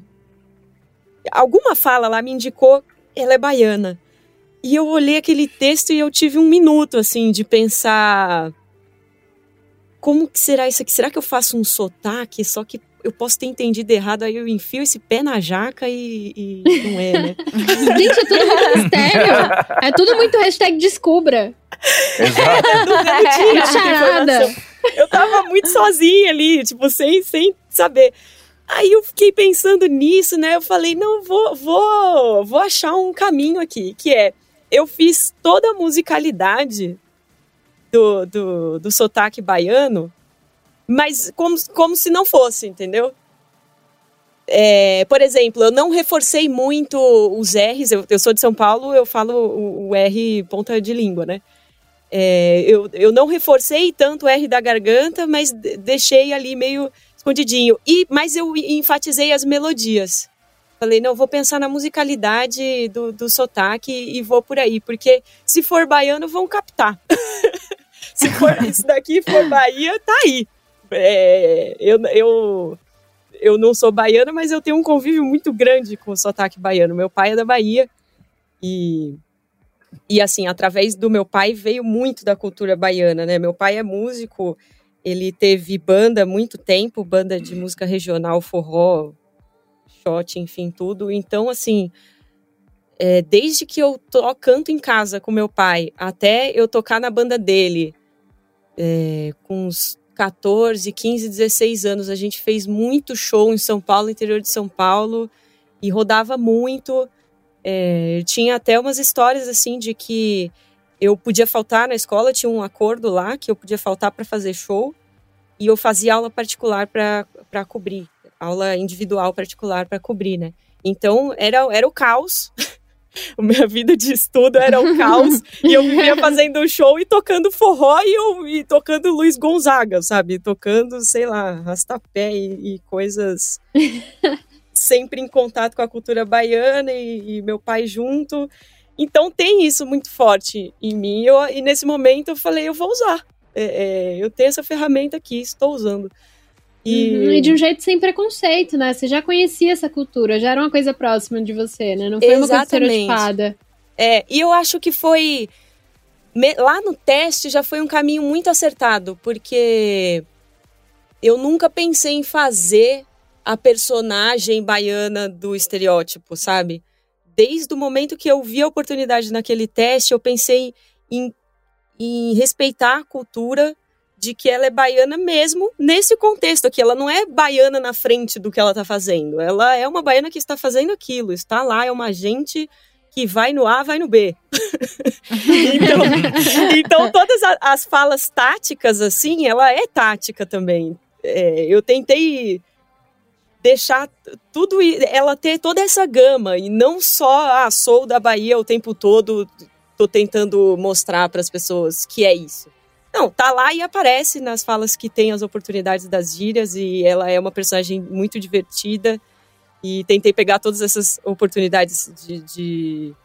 B: Alguma fala lá me indicou, ela é baiana. E eu olhei aquele texto e eu tive um minuto, assim, de pensar como que será isso aqui? Será que eu faço um sotaque, só que eu posso ter entendido errado, aí eu enfio esse pé na jaca e, e não é, né?
A: Gente, é tudo muito mistério. É tudo muito hashtag descubra.
C: Exato.
B: não, não charada. Eu tava muito sozinha ali, tipo, sem, sem saber. Aí eu fiquei pensando nisso, né? Eu falei, não, vou, vou, vou achar um caminho aqui, que é, eu fiz toda a musicalidade do, do, do sotaque baiano, mas como, como se não fosse, entendeu? É, por exemplo, eu não reforcei muito os R's, eu, eu sou de São Paulo, eu falo o, o R ponta de língua, né? É, eu, eu não reforcei tanto o R da garganta, mas deixei ali meio escondidinho. E, mas eu enfatizei as melodias. Falei, não, vou pensar na musicalidade do, do sotaque e vou por aí, porque se for baiano, vão captar. Se for isso daqui for Bahia, tá aí. É, eu, eu, eu não sou baiana, mas eu tenho um convívio muito grande com o sotaque baiano. Meu pai é da Bahia e, e assim, através do meu pai veio muito da cultura baiana, né? Meu pai é músico, ele teve banda muito tempo, banda de música regional, forró, shot, enfim, tudo. Então, assim, é, desde que eu to, canto em casa com meu pai, até eu tocar na banda dele, é, com uns 14, 15, 16 anos. A gente fez muito show em São Paulo, interior de São Paulo, e rodava muito. É, tinha até umas histórias assim de que eu podia faltar na escola, tinha um acordo lá que eu podia faltar para fazer show, e eu fazia aula particular para cobrir, aula individual particular para cobrir, né? Então era, era o caos. a minha vida de estudo era um caos e eu vivia fazendo show e tocando forró e, eu, e tocando Luiz Gonzaga, sabe? Tocando, sei lá, rastapé e, e coisas sempre em contato com a cultura baiana e, e, meu pai junto. Então tem isso muito forte em mim eu, e nesse momento eu falei, eu vou usar. É, é, eu tenho essa ferramenta aqui, estou usando.
A: E... Uhum, e... de um jeito sem preconceito, né? Você já conhecia essa cultura, já era uma coisa próxima de você, né? Não foi Exatamente. uma coisa estereotipada.
B: É, e eu acho que foi. Lá no teste já foi um caminho muito acertado, porque eu nunca pensei em fazer a personagem baiana do estereótipo, sabe? Desde o momento que eu vi a oportunidade naquele teste, eu pensei em, em respeitar a cultura de que ela é baiana mesmo nesse contexto aqui. Ela não é baiana na frente do que ela está fazendo. Ela é uma baiana que está fazendo aquilo, está lá, é uma gente que vai no A, vai no B. então, então, todas as falas táticas, assim, ela é tática também. É, eu tentei deixar tudo, ela ter toda essa gama e não só, ah, sou da Bahia o tempo todo, tô tentando mostrar para as pessoas que é isso. Não, tá lá e aparece nas falas que tem as oportunidades das gírias e ela é uma personagem muito divertida e tentei pegar todas essas oportunidades de, de,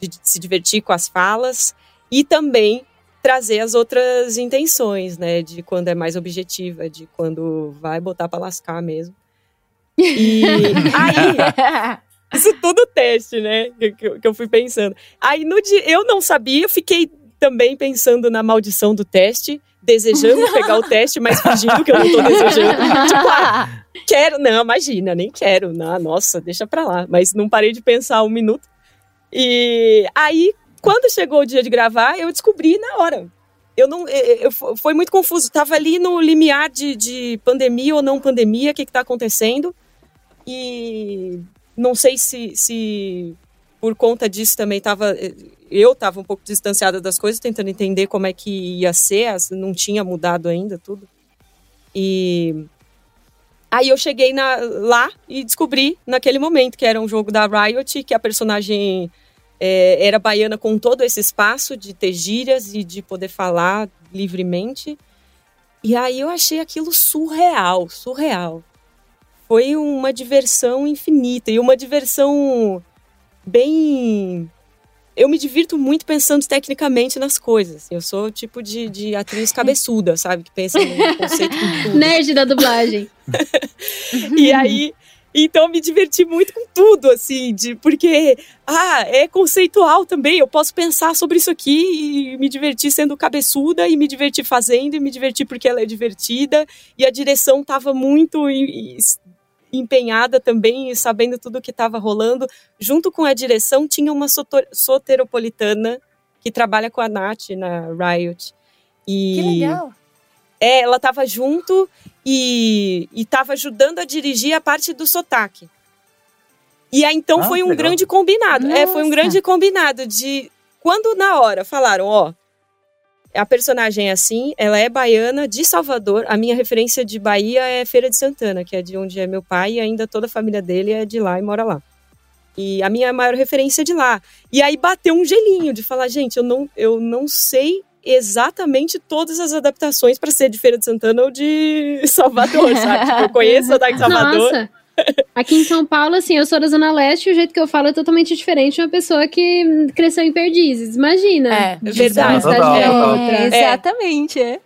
B: de se divertir com as falas e também trazer as outras intenções, né, de quando é mais objetiva, de quando vai botar para lascar mesmo. E aí, isso tudo teste, né, que, que eu fui pensando. Aí no dia, eu não sabia, eu fiquei também pensando na maldição do teste, desejando pegar o teste, mas fingindo que eu não tô desejando. tipo, ah, quero, não, imagina, nem quero. Não, nossa, deixa pra lá. Mas não parei de pensar um minuto. E aí, quando chegou o dia de gravar, eu descobri na hora. eu não. Eu, eu, foi muito confuso. Tava ali no limiar de, de pandemia ou não pandemia, o que, que tá acontecendo. E não sei se, se por conta disso também tava. Eu estava um pouco distanciada das coisas, tentando entender como é que ia ser, não tinha mudado ainda tudo. E aí eu cheguei na, lá e descobri naquele momento que era um jogo da Riot, que a personagem é, era baiana com todo esse espaço de ter gírias e de poder falar livremente. E aí eu achei aquilo surreal, surreal. Foi uma diversão infinita e uma diversão bem eu me divirto muito pensando tecnicamente nas coisas. Eu sou o tipo de, de atriz cabeçuda, sabe? Que pensa no conceito de tudo.
A: Nerd da dublagem.
B: e aí, então me diverti muito com tudo, assim, de porque ah, é conceitual também. Eu posso pensar sobre isso aqui e me divertir sendo cabeçuda e me divertir fazendo e me divertir porque ela é divertida. E a direção estava muito empenhada também, sabendo tudo o que estava rolando. Junto com a direção tinha uma soteropolitana que trabalha com a Nath na Riot.
E: E que legal.
B: É, ela estava junto e estava ajudando a dirigir a parte do sotaque. E aí então ah, foi um legal. grande combinado. Nossa. É, foi um grande combinado de quando na hora falaram, ó, a personagem é assim, ela é baiana de Salvador. A minha referência de Bahia é Feira de Santana, que é de onde é meu pai e ainda toda a família dele é de lá e mora lá. E a minha maior referência é de lá. E aí bateu um gelinho de falar, gente, eu não, eu não sei exatamente todas as adaptações para ser de Feira de Santana ou de Salvador, sabe? Tipo, eu conheço a da Salvador.
A: Nossa. Aqui em São Paulo, assim, eu sou da Zona Leste e o jeito que eu falo é totalmente diferente de uma pessoa que cresceu em Perdizes. Imagina.
B: É, verdade.
D: É, exatamente, é.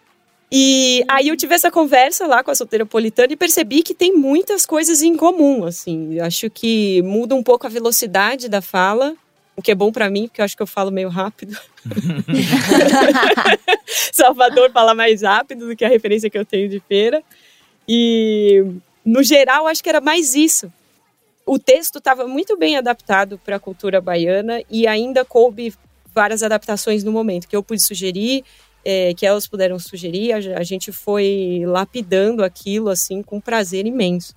B: E aí eu tive essa conversa lá com a solteropolitana e percebi que tem muitas coisas em comum, assim. Acho que muda um pouco a velocidade da fala, o que é bom para mim, porque eu acho que eu falo meio rápido. Salvador fala mais rápido do que a referência que eu tenho de feira. E, no geral, acho que era mais isso. O texto estava muito bem adaptado para a cultura baiana e ainda coube várias adaptações no momento que eu pude sugerir, é, que elas puderam sugerir. A, a gente foi lapidando aquilo assim com prazer imenso.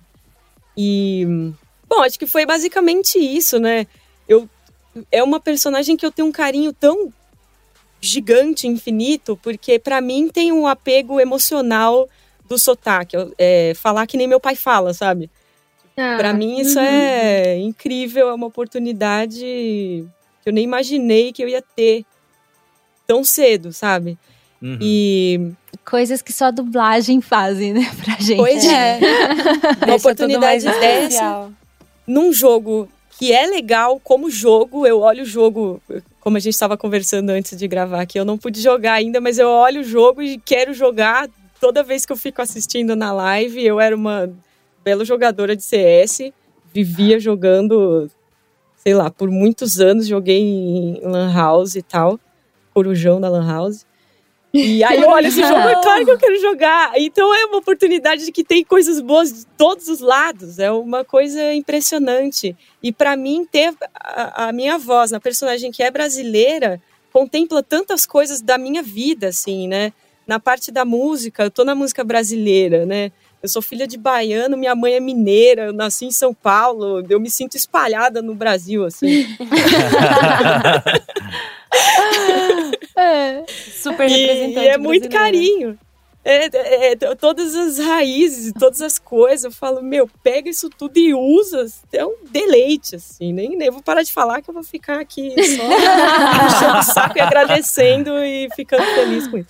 B: E, bom, acho que foi basicamente isso, né? Eu é uma personagem que eu tenho um carinho tão gigante, infinito, porque para mim tem um apego emocional do sotaque. É, falar que nem meu pai fala, sabe? Ah, para mim isso uhum. é incrível, é uma oportunidade que eu nem imaginei que eu ia ter tão cedo, sabe? Uhum. E
D: coisas que só a dublagem fazem, né, pra gente.
B: Pois é. uma oportunidade dessa num jogo que é legal como jogo. Eu olho o jogo, como a gente estava conversando antes de gravar aqui, eu não pude jogar ainda, mas eu olho o jogo e quero jogar toda vez que eu fico assistindo na live. Eu era uma bela jogadora de CS, vivia jogando, sei lá, por muitos anos, joguei em Lan House e tal, corujão da Lan House. E aí eu olho esse jogo e claro que eu quero jogar. Então é uma oportunidade de que tem coisas boas de todos os lados. É uma coisa impressionante. E para mim, ter a, a, minha voz na personagem que é brasileira contempla tantas coisas da minha vida, assim, né? Na parte da música, eu tô na música brasileira, né? Eu sou filha de baiano, minha mãe é mineira, eu nasci em São Paulo, eu me sinto espalhada no Brasil, assim.
E: é, super representante.
B: E, e é muito carinho. É, é, é, todas as raízes, todas as coisas, eu falo, meu, pega isso tudo e usa, é um deleite, assim, nem, nem vou parar de falar que eu vou ficar aqui só puxando o saco e agradecendo e ficando feliz com isso.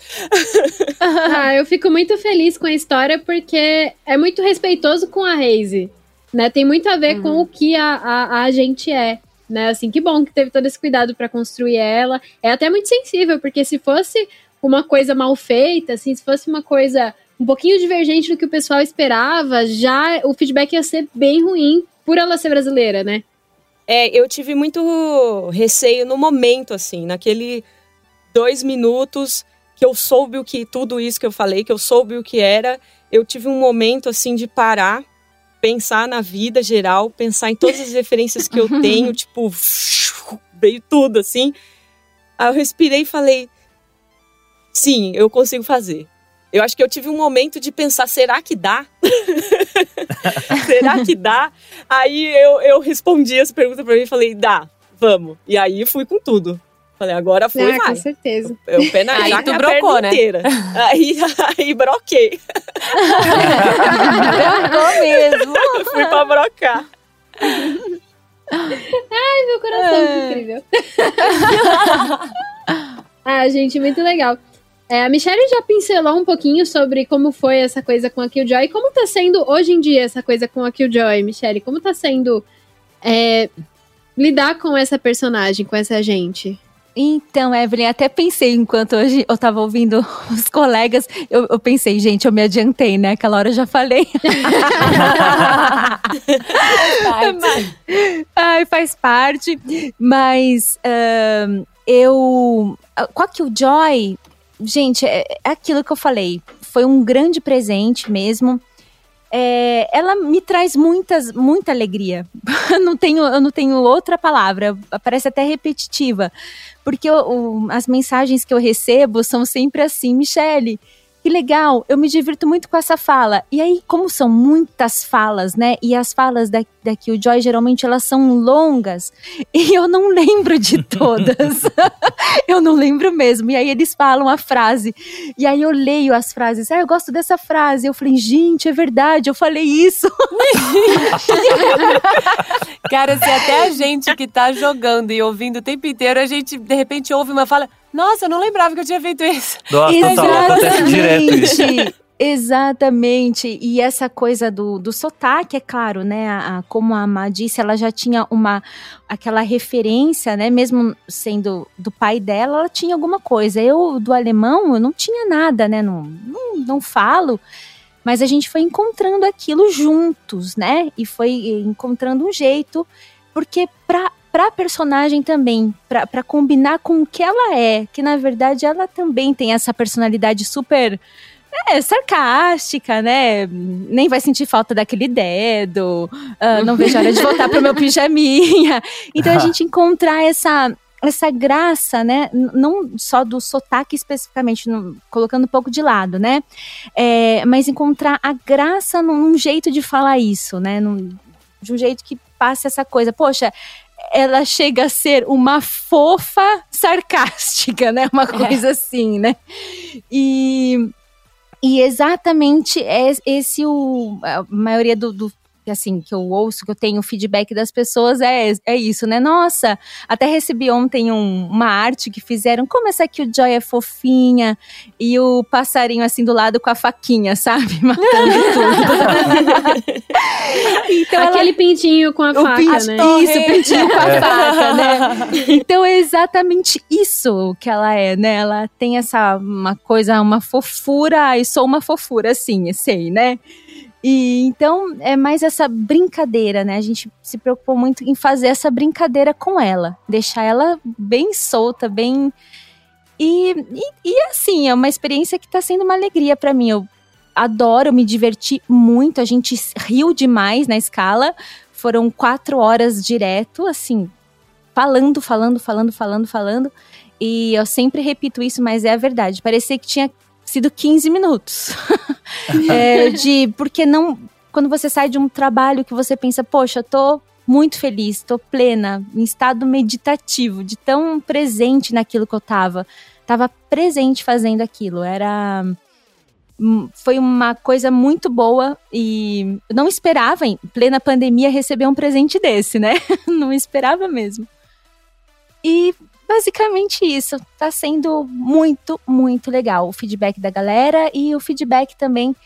A: ah, eu fico muito feliz com a história porque é muito respeitoso com a Reise, né, tem muito a ver uhum. com o que a, a, a gente é, né? Assim, que bom que teve todo esse cuidado para construir ela. É até muito sensível, porque se fosse uma coisa mal feita, assim, se fosse uma coisa um pouquinho divergente do que o pessoal esperava, já o feedback ia ser bem ruim por ela ser brasileira, né?
B: É, eu tive muito receio no momento, assim, naquele dois minutos que eu soube o que tudo isso que eu falei, que eu soube o que era, eu tive um momento assim de parar pensar na vida geral, pensar em todas as referências que eu tenho, tipo, veio tudo assim. Aí eu respirei e falei: Sim, eu consigo fazer. Eu acho que eu tive um momento de pensar, será que dá? será que dá? Aí eu, eu respondi essa pergunta pra mim e falei, dá, vamos. E aí fui com tudo. Falei, agora fui,
A: Ah,
B: vai.
A: com certeza.
B: Eu, o pé na
E: Aí tu
B: a
E: brocou, né?
B: inteira. Aí, aí broquei.
D: Brocou mesmo.
B: fui pra brocar.
A: Meu coração, que incrível. ah, gente, muito legal. É, a Michelle já pincelou um pouquinho sobre como foi essa coisa com a Killjoy. Como tá sendo hoje em dia essa coisa com a Killjoy, Michelle? Como tá sendo é, lidar com essa personagem, com essa gente?
D: Então, Evelyn, até pensei enquanto hoje eu tava ouvindo os colegas, eu, eu pensei, gente, eu me adiantei, né? Aquela hora eu já falei. Mas- Ai, faz parte. Mas ahn, eu. Com a Killjoy, gente, é, é aquilo que eu falei. Foi um grande presente mesmo. É, ela me traz muitas, muita alegria. Eu não tenho, eu não tenho outra palavra. Parece até repetitiva. Porque eu- as mensagens que eu recebo são sempre assim, Michele. Que legal, eu me divirto muito com essa fala. E aí, como são muitas falas, né? E as falas da, da Killjoy, geralmente, elas são longas. E eu não lembro de todas. eu não lembro mesmo. E aí, eles falam a frase. E aí, eu leio as frases. Ah, eu gosto dessa frase. Eu falei, gente, é verdade, eu falei isso.
E: Cara, se até a gente que tá jogando e ouvindo o tempo inteiro, a gente de repente ouve uma fala, nossa, eu não lembrava que eu tinha feito isso.
C: Nossa, total, acontece direto isso.
D: Exatamente. Exatamente. E essa coisa do, do sotaque, é claro, né? A, a- como a Má disse, ela já tinha uma aquela referência, né? Mesmo sendo do pai dela, ela tinha alguma coisa. Eu, do alemão, eu não tinha nada, né? Não, não, não falo. Mas a gente foi encontrando aquilo juntos, né? E foi encontrando um jeito, porque pra, pra personagem também, pra, pra combinar com o que ela é, que na verdade ela também tem essa personalidade super é, sarcástica, né? Nem vai sentir falta daquele dedo. ah, não vejo a hora de voltar pro meu pijaminha. Então a gente encontrar essa essa graça, né? Não só do sotaque especificamente, colocando um pouco de lado, né? É, mas encontrar a graça num, num jeito de falar isso, né? Num- de um jeito que passe essa coisa. Poxa, ela chega a ser uma fofa sarcástica, né? Uma coisa assim, né? E, e exatamente é esse o a maioria do, do assim que eu ouço que eu tenho feedback das pessoas é, é isso, né? Nossa, até recebi ontem um- uma arte que fizeram como essa aqui o Joy é fofinha e o passarinho assim do lado com a faquinha, sabe? Matando tudo. então ela
A: Aquele pintinho com a
D: o
A: faca,
D: pinto-
A: né?
D: Isso, o pintinho com a
E: É.
D: faca, né? Então é exatamente isso que ela é, né? Ela tem essa uma coisa, uma fofura, e sou uma fofura, assim, sei, né? E então é mais essa brincadeira, né? A gente se preocupou muito em fazer essa brincadeira com ela, deixar ela bem solta, bem. E, e, e, assim, é uma experiência que tá sendo uma alegria para mim. Eu adoro, me diverti muito, a gente riu demais na escala. Foram quatro horas direto, assim, falando, falando, falando, falando, falando. E eu sempre repito isso, mas é a verdade. Parecia que tinha sido 15 minutos. É, de porque não. Quando você sai de um trabalho que você pensa, poxa, tô muito feliz, tô plena, em estado meditativo, de tão presente naquilo que eu tava. Tava presente fazendo aquilo. Era hum, foi uma coisa muito boa e não esperava, em plena pandemia, receber um presente desse, né? não esperava mesmo. E basicamente isso. Tá sendo muito, muito legal o feedback da galera e o feedback também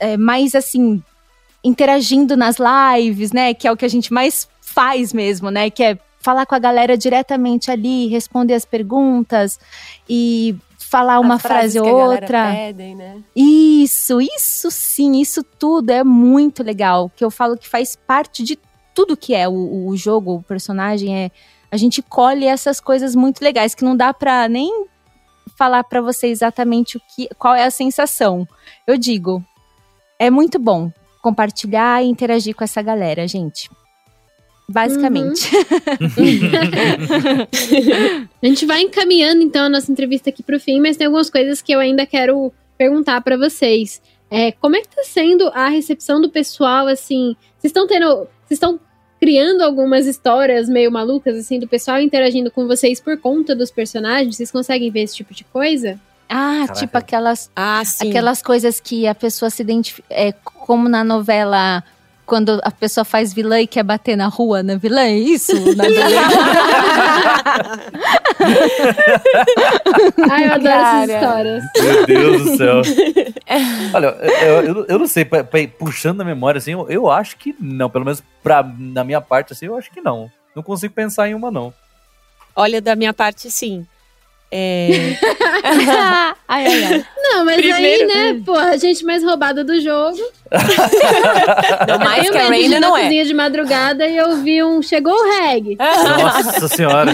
D: é, mais assim, interagindo nas lives, né? Que é o que a gente mais faz mesmo, né? Que é falar com a galera diretamente ali, responder as perguntas e falar uma frase ou outra.
E: Pedem, né?
D: Isso, isso sim, isso tudo é muito legal. Que eu falo que faz parte de tudo que é o, o jogo, o personagem. É, a gente colhe essas coisas muito legais que não dá pra nem falar pra você exatamente o que, qual é a sensação. Eu digo, é muito bom compartilhar e interagir com essa galera, gente. Basicamente.
A: a gente vai encaminhando então a nossa entrevista aqui para o fim, mas tem algumas coisas que eu ainda quero perguntar para vocês. É, como é que tá sendo a recepção do pessoal, assim? Vocês estão tendo. Vocês estão criando algumas histórias meio malucas, assim, do pessoal interagindo com vocês por conta dos personagens? Vocês conseguem ver esse tipo de coisa?
D: Ah,
C: Caraca.
D: tipo aquelas,
B: Ah, sim.
D: aquelas coisas que a pessoa se identifica. É, como na novela. Quando a pessoa faz vilã e quer bater na rua na vilã, é isso? Na vilã?
A: Ai, eu adoro
E: Cara.
A: essas histórias.
C: Meu Deus do céu. Olha, eu, eu, eu não sei, puxando a memória, assim, eu, eu acho que não. Pelo menos pra, na minha parte, assim, eu acho que não. Não consigo pensar em uma, não.
B: Olha, da minha parte, sim. É,
D: ai, ai, ai.
A: Não, mas
B: Primeiro-
A: aí, né, porra, a gente mais roubada do jogo.
E: Não, mais
A: eu
E: que a Raina
A: na
E: não é.
A: cozinha de madrugada e eu vi um. Chegou o reggae.
C: Nossa senhora.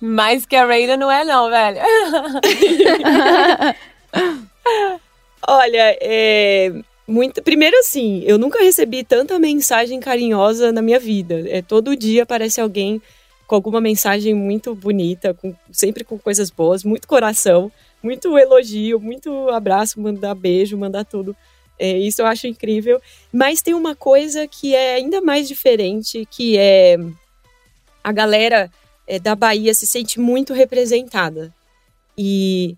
E: Mais que a Raina não é, não, velho.
B: olha, é. Muito, primeiro assim, eu nunca recebi tanta mensagem carinhosa na minha vida. É todo dia aparece alguém com alguma mensagem muito bonita, com, sempre com coisas boas, muito coração, muito elogio, muito abraço, mandar beijo, mandar tudo. É, isso eu acho incrível. Mas tem uma coisa que é ainda mais diferente, que é a galera é, da Bahia se sente muito representada. E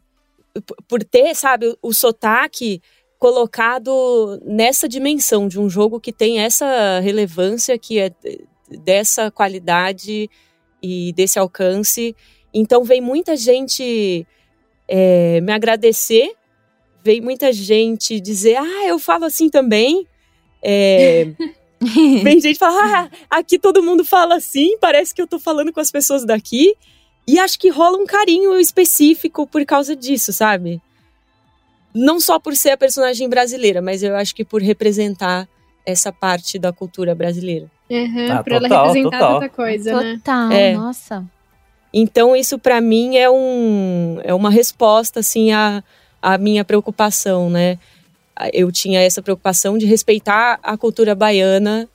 B: por ter, sabe, o, o sotaque colocado nessa dimensão de um jogo que tem essa relevância, que é d- dessa qualidade e desse alcance. Então vem muita gente é, me agradecer, vem muita gente dizer, ah, eu falo assim também. É, vem gente falar, ah, aqui todo mundo fala assim, parece que eu tô falando com as pessoas daqui. E acho que rola um carinho específico por causa disso, sabe? Não só por ser a personagem brasileira, mas eu acho que por representar essa parte da cultura brasileira.
A: Uhum,
C: Ah,
A: pra ela
C: total,
A: representar
C: total.
A: tanta coisa, né?
D: Total,
B: É.
D: nossa.
B: Então isso pra mim é um é uma resposta assim à, à minha preocupação, né? Eu tinha essa preocupação de respeitar a cultura baiana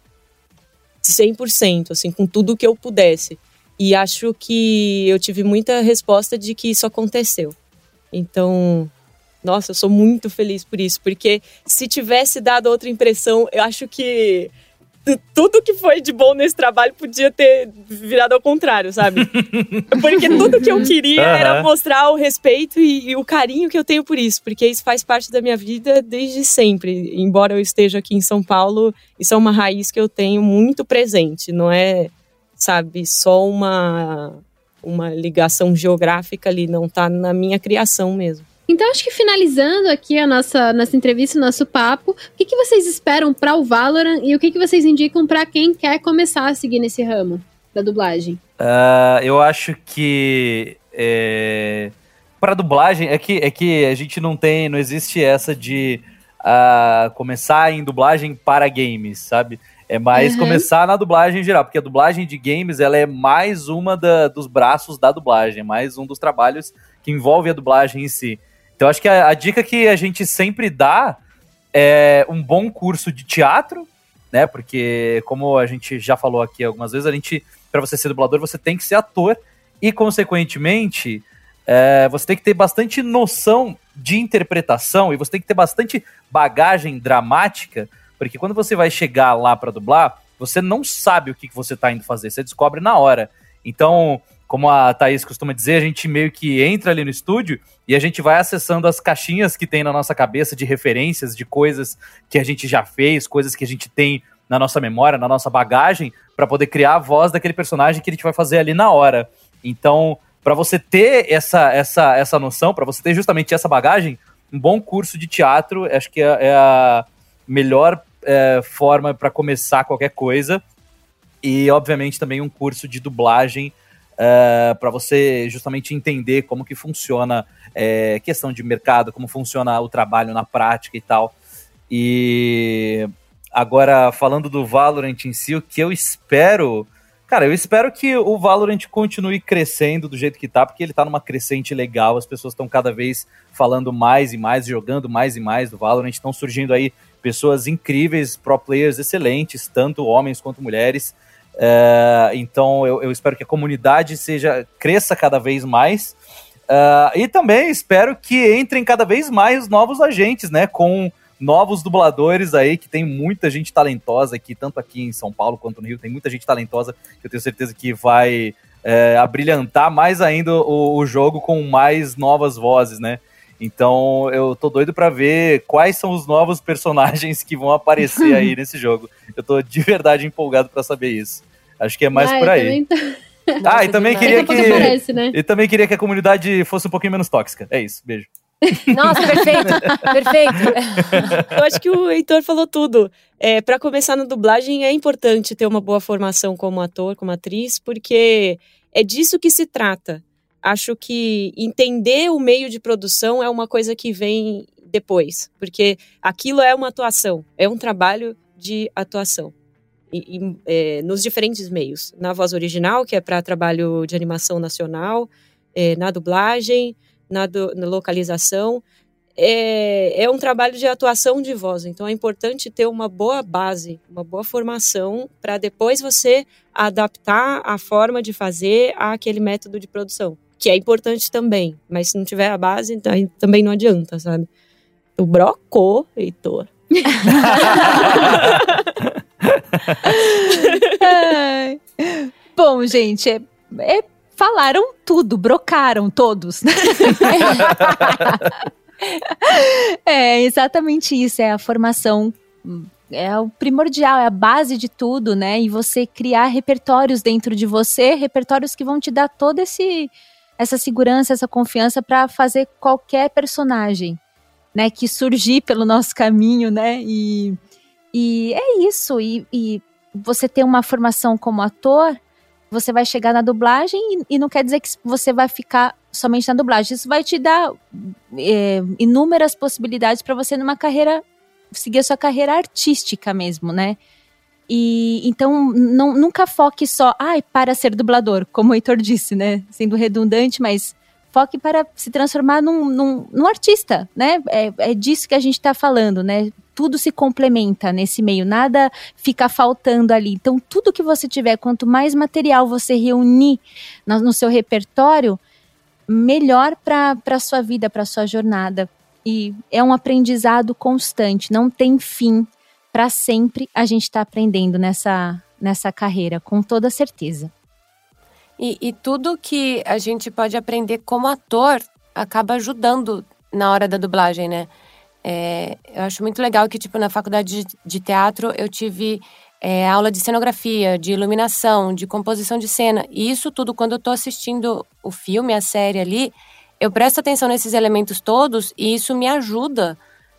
B: 100%, assim, com tudo que eu pudesse. E acho que eu tive muita resposta de que isso aconteceu. Então, nossa, eu sou muito feliz por isso, porque se tivesse dado outra impressão, eu acho que tudo que foi de bom nesse trabalho podia ter virado ao contrário, sabe? Porque tudo que eu queria era
C: Aham.
B: mostrar o respeito e, e o carinho que eu tenho por isso, porque isso faz parte da minha vida desde sempre. Embora eu esteja aqui em São Paulo, isso é uma raiz que eu tenho muito presente, não é, sabe, só uma uma ligação geográfica ali, não tá na minha criação mesmo.
A: Então, acho que finalizando aqui a nossa, nossa entrevista, o nosso papo, o que, que vocês esperam para o Valorant e o que, que vocês indicam para quem quer começar a seguir nesse ramo da dublagem?
C: Ah, eu acho que é, para dublagem é que é que a gente não tem, não existe essa de ah, começar em dublagem para games, sabe? É mais
A: Uhum.
C: começar na dublagem em geral, porque a dublagem de games ela é mais uma da- dos braços da dublagem, é mais um dos trabalhos que envolve a dublagem em si. Então acho que a, a dica que a gente sempre dá é um bom curso de teatro, né? Porque como a gente já falou aqui algumas vezes, a gente para você ser dublador você tem que ser ator e consequentemente é, você tem que ter bastante noção de interpretação e você tem que ter bastante bagagem dramática, porque quando você vai chegar lá para dublar, você não sabe o que, que você tá indo fazer, você descobre na hora. Então, como a Thaís costuma dizer, a gente meio que entra ali no estúdio e a gente vai acessando as caixinhas que tem na nossa cabeça de referências, de coisas que a gente já fez, coisas que a gente tem na nossa memória, na nossa bagagem, para poder criar a voz daquele personagem que a gente vai fazer ali na hora. Então, para você ter essa, essa, essa noção, para você ter justamente essa bagagem, um bom curso de teatro, acho que é, é a melhor é, forma para começar qualquer coisa. E, obviamente, também um curso de dublagem para você justamente entender como que funciona é, questão de mercado, como funciona o trabalho na prática e tal. E agora, falando do Valorant em si, o que eu espero. Cara, eu espero que o Valorant continue crescendo do jeito que tá, porque ele tá numa crescente legal, as pessoas estão cada vez falando mais e mais, jogando mais e mais do Valorant, estão surgindo aí pessoas incríveis, pro players excelentes, tanto homens quanto mulheres. É, então eu, eu, espero que a comunidade seja cresça cada vez mais. Uh, e também espero que entrem cada vez mais novos agentes, né? Com novos dubladores aí, que tem muita gente talentosa aqui, tanto aqui em São Paulo quanto no Rio, tem muita gente talentosa que eu tenho certeza que vai é, abrilhantar mais ainda o, o, jogo com mais novas vozes, né? Então eu tô doido para ver quais são os novos personagens que vão aparecer aí nesse jogo. Eu tô de verdade empolgado para saber isso. Acho que é mais ah, por aí. Ah, e também queria que aparece, né? e também queria que a comunidade fosse um pouquinho menos tóxica. É isso, beijo.
E: Nossa, perfeito, perfeito.
B: Eu acho que o Heitor falou tudo. É, para começar na dublagem é importante ter uma boa formação como ator, como atriz, porque é disso que se trata. Acho que entender o meio de produção é uma coisa que vem depois, porque aquilo é uma atuação, é um trabalho de atuação. E, e, é, nos diferentes meios. Na voz original, que é para trabalho de animação nacional, é, na dublagem, na, do, na localização. É, é, um trabalho de atuação de voz, então é importante ter uma boa base, uma boa formação, para depois você adaptar a forma de fazer àquele método de produção, que é importante também, mas se não tiver a base, aí também não adianta, sabe? O brocou, Heitor.
D: Bom, gente, é, é falaram tudo, brocaram todos. é exatamente isso, é a formação é o primordial, é a base de tudo, né? E você criar repertórios dentro de você, repertórios que vão te dar toda esse essa segurança, essa confiança para fazer qualquer personagem, né, que surgir pelo nosso caminho, né? E, e é isso. E, e você ter uma formação como ator você vai chegar na dublagem e, e, não quer dizer que você vai ficar somente na dublagem. Isso vai te dar é, inúmeras possibilidades para você numa carreira seguir a sua carreira artística mesmo, né? E então não, nunca foque só, ai, para ser dublador, como o Heitor disse, né? Sendo redundante, mas foque para se transformar num, num, num artista, né? É, é disso que a gente está falando, né? tudo se complementa nesse meio, nada fica faltando ali. Então, tudo que você tiver, quanto mais material você reunir no, no seu repertório, melhor para a sua vida, para sua jornada. E é um aprendizado constante, não tem fim. Para sempre a gente está aprendendo nessa, nessa carreira, com toda certeza.
E: E, e tudo que a gente pode aprender como ator acaba ajudando na hora da dublagem, né? É, eu acho muito legal que, tipo, na faculdade de, de teatro eu tive é, aula de cenografia, de iluminação, de composição de cena. E isso tudo, quando eu tô assistindo o filme, a série ali, eu presto atenção nesses elementos todos e isso me ajuda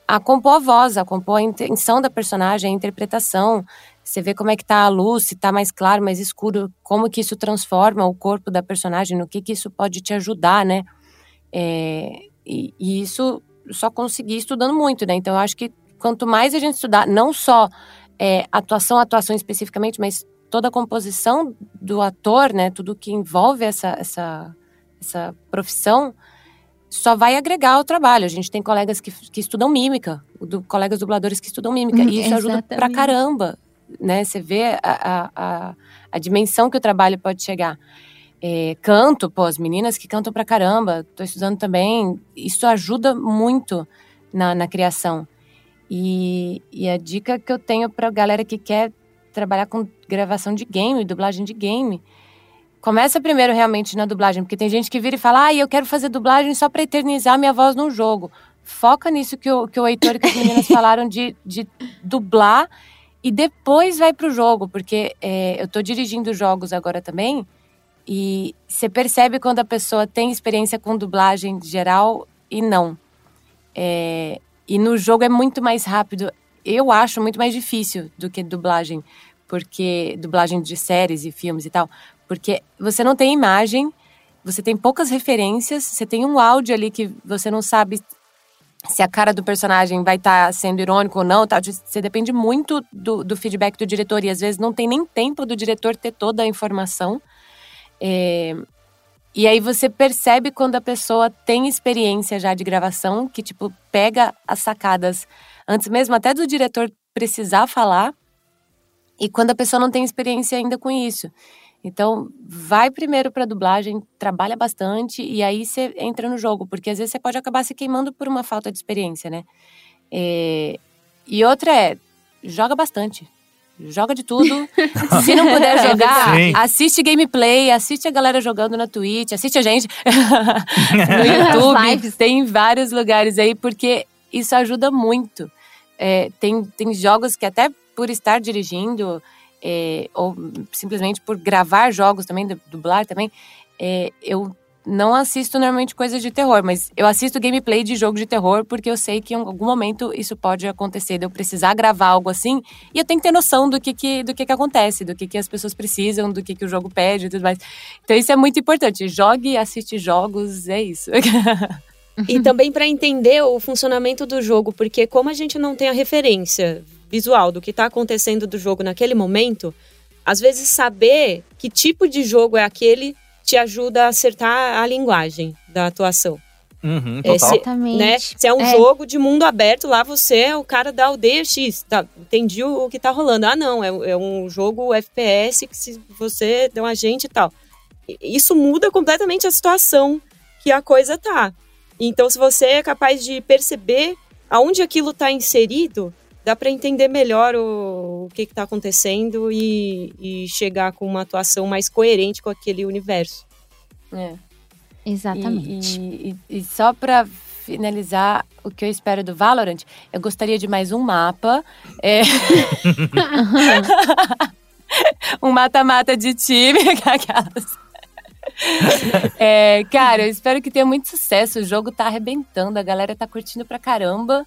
E: a compor a voz, a compor a intenção da personagem, a interpretação. Você vê como é que tá a luz, se tá mais claro, mais escuro, como que isso transforma o corpo da personagem, no que que isso pode te ajudar, né? É, e, e isso só consegui estudando muito, né? Então eu acho que quanto mais a gente estudar, não só é, atuação, atuação especificamente, mas toda a composição do ator, né? Tudo que envolve essa, essa, essa profissão, só vai agregar ao trabalho. A gente tem colegas que, que estudam mímica, do, colegas dubladores que estudam mímica, e isso ajuda pra caramba, né? Você vê a, a, a, a dimensão que o trabalho pode chegar. É, canto, pô, as meninas que cantam pra caramba, tô estudando também. Isso ajuda muito na, na criação. E, e, a dica que eu tenho pra galera que quer trabalhar com gravação de game, dublagem de game, começa primeiro realmente na dublagem, porque tem gente que vira e fala, ah, eu quero fazer dublagem só pra eternizar minha voz no jogo. Foca nisso que o, que o Heitor e que as meninas falaram de, de dublar e depois vai pro jogo, porque é, eu tô dirigindo jogos agora também e você percebe quando a pessoa tem experiência com dublagem geral e não. É, e no jogo é muito mais rápido. Eu acho muito mais difícil do que dublagem, porque dublagem de séries e filmes e tal, porque você não tem imagem, você tem poucas referências, você tem um áudio ali que você não sabe se a cara do personagem vai estar tá sendo irônico ou não? Você depende muito do, do feedback do diretor e às vezes não tem nem tempo do diretor ter toda a informação. É, e aí você percebe quando a pessoa tem experiência já de gravação, que tipo pega as sacadas antes mesmo até do diretor precisar falar. e quando a pessoa não tem experiência ainda com isso. Então, vai primeiro para dublagem, trabalha bastante e aí você entra no jogo, porque às vezes você pode acabar se queimando por uma falta de experiência, né? É... E outra é, joga bastante. Joga de tudo. Se não puder é jogar, Sim. assiste gameplay, assiste a galera jogando na Twitch, assiste a gente no YouTube. tem vários lugares aí, porque isso ajuda muito. É, tem, tem jogos que até por estar dirigindo, é, ou simplesmente por gravar jogos também, dublar também, é, eu não assisto normalmente coisas de terror, mas eu assisto gameplay de jogo de terror porque eu sei que em algum momento isso pode acontecer, de eu precisar gravar algo assim, e eu tenho que ter noção do que, que, do que, que acontece, do que, que as pessoas precisam, do que, que o jogo pede e tudo mais. Então isso é muito importante. Jogue, assiste jogos, é isso.
B: e também para entender o funcionamento do jogo, porque como a gente não tem a referência visual do que está acontecendo do jogo naquele momento, às vezes saber que tipo de jogo é aquele te ajuda a acertar a linguagem da atuação.
C: Uhum, é,
B: se, né, se é um é. jogo de mundo aberto, lá você é o cara da aldeia X. Tá, entendi o, o que tá rolando. Ah, não, é, é, um jogo FPS que se você é um agente e tal. Isso muda completamente a situação que a coisa tá. Então, se você é capaz de perceber aonde aquilo está inserido, dá para entender melhor o, o que está acontecendo e, e, chegar com uma atuação mais coerente com aquele universo.
E: É.
D: Exatamente.
E: E, e, e só para finalizar o que eu espero do Valorant, eu gostaria de mais um mapa. É... um mata-mata de time. Aquelas. É, cara, eu espero que tenha muito sucesso. O jogo tá arrebentando, a galera tá curtindo pra caramba.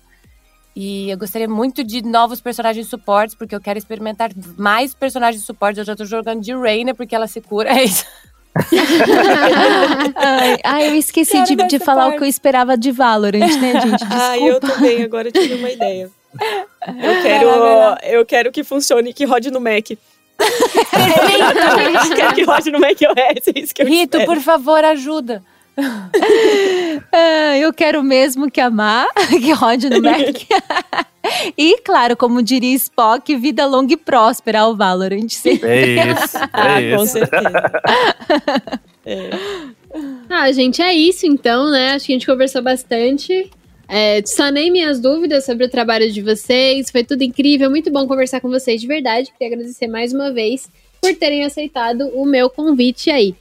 E: E eu gostaria muito de novos personagens de suportes, porque eu quero experimentar mais personagens de suportes. Eu já tô jogando de Reina, porque ela se cura. É isso.
D: ai, ai, eu esqueci de, de falar parte. o que eu esperava de Valorant, né, gente? Desculpa.
B: Ah, eu também, agora tive uma ideia. Eu quero, eu quero que funcione, que rode no Mac. eu quero que rode no Mac OS, é isso que eu
E: Rito,
B: espero.
E: por favor, ajuda.
D: Ah, eu quero mesmo que amar, que rode no Mac. e, claro, como diria Spock, vida longa e próspera ao Valorant.
C: É isso. É
B: ah,
C: isso.
B: com certeza. é.
A: Ah, gente, é isso então, né? Acho que a gente conversou bastante. É, sanei minhas dúvidas sobre o trabalho de vocês. Foi tudo incrível, muito bom conversar com vocês de verdade. Queria agradecer mais uma vez por terem aceitado o meu convite aí.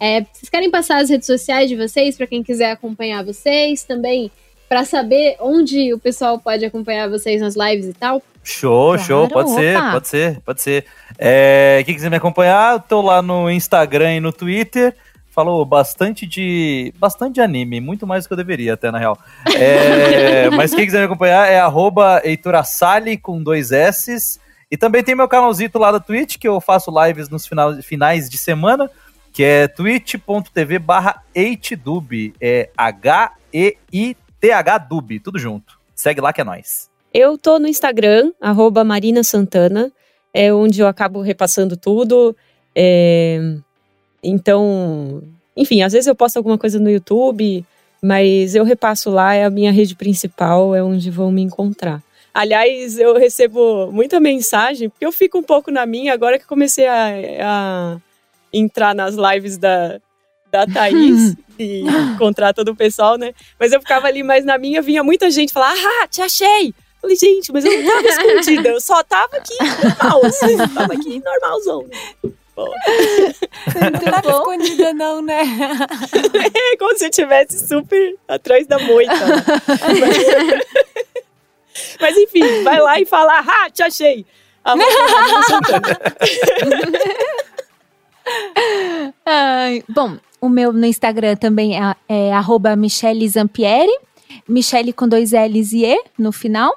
A: É, vocês querem passar as redes sociais de vocês para quem quiser acompanhar vocês também? Para saber onde o pessoal pode acompanhar vocês nas lives e tal?
C: Show, claro, show, pode opa. ser, pode ser, pode ser. É, quem quiser me acompanhar, eu tô lá no Instagram e no Twitter. Falou bastante de bastante de anime, muito mais do que eu deveria, até na real. É, mas quem quiser me acompanhar é arroba com dois S. E também tem meu canalzito lá da Twitch, que eu faço lives nos final, finais de semana que é twitch.tv barra 8dub, é H-E-I-T-H dub, tudo junto. Segue lá que é nóis.
B: Eu tô no Instagram, arroba Marina Santana, é onde eu acabo repassando tudo, é... então, enfim, às vezes eu posto alguma coisa no YouTube, mas eu repasso lá, é a minha rede principal, é onde vão me encontrar. Aliás, eu recebo muita mensagem, porque eu fico um pouco na minha agora que comecei a, a entrar nas lives da, da Thaís e encontrar todo o pessoal, né? Mas eu ficava ali mais na minha, vinha muita gente falar, ah, te achei! Falei, gente, mas eu não tava escondida, eu só tava aqui normal, assim, tava aqui normalzão.
E: Não tava escondida, não, né?
B: É como se eu estivesse super atrás da moita. mas, mas enfim, vai lá e fala, ah, te achei! A
D: Ai, bom, o meu no Instagram também é, é arroba Michele Zampieri. Michele com dois L's e E no final.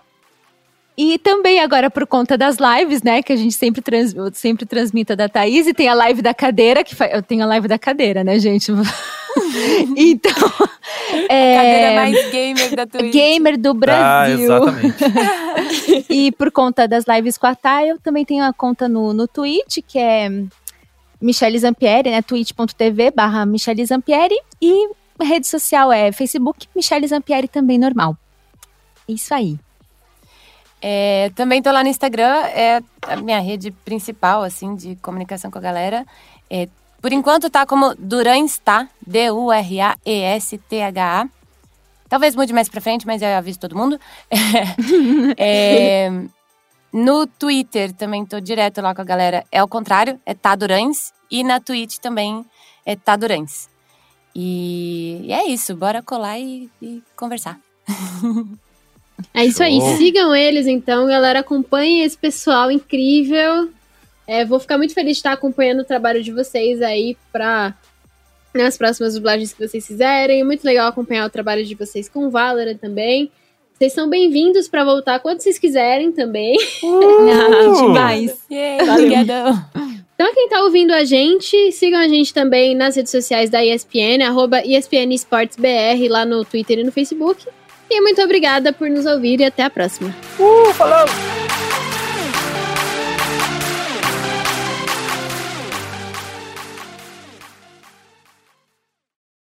D: E também agora por conta das lives, né? Que a gente sempre, trans, sempre transmita da Thaís. E tem a live da cadeira, que fa... eu tenho a live da cadeira, né, gente? então.
E: É... A cadeira mais gamer da Twitch.
D: Gamer do Brasil. Ah,
C: exatamente.
D: e por conta das lives com a Thay, eu também tenho a conta no, no Twitch, que é Michele Zampieri, né? twitch.tv barra Michele Zampieri. E rede social é Facebook, Michele Zampieri também normal. Isso aí.
E: É, também tô lá no Instagram, é a minha rede principal, assim, de comunicação com a galera. É, por enquanto tá como Duranstá, D-U-R-A-E-S-T-H-A. Talvez mude mais pra frente, mas eu aviso todo mundo. É, no Twitter também tô direto lá com a galera. É o contrário, é Tadurães. E na Twitch também é Tadurães. E, e é isso, bora colar e, e conversar.
A: É isso aí, sigam eles então, galera. Acompanhem esse pessoal incrível. É, vou ficar muito feliz de estar acompanhando o trabalho de vocês aí para nas próximas dublagens que vocês fizerem. Muito legal acompanhar o trabalho de vocês com o Valorant também. Vocês são bem-vindos para voltar quando vocês quiserem também.
D: Uh! demais.
E: Obrigada.
A: Então, quem tá ouvindo a gente, sigam a gente também nas redes sociais da ESPN, arroba ESPN Esportes BR, lá no Twitter e no Facebook. E muito obrigada por nos ouvir e até a próxima.
C: Uh, falou!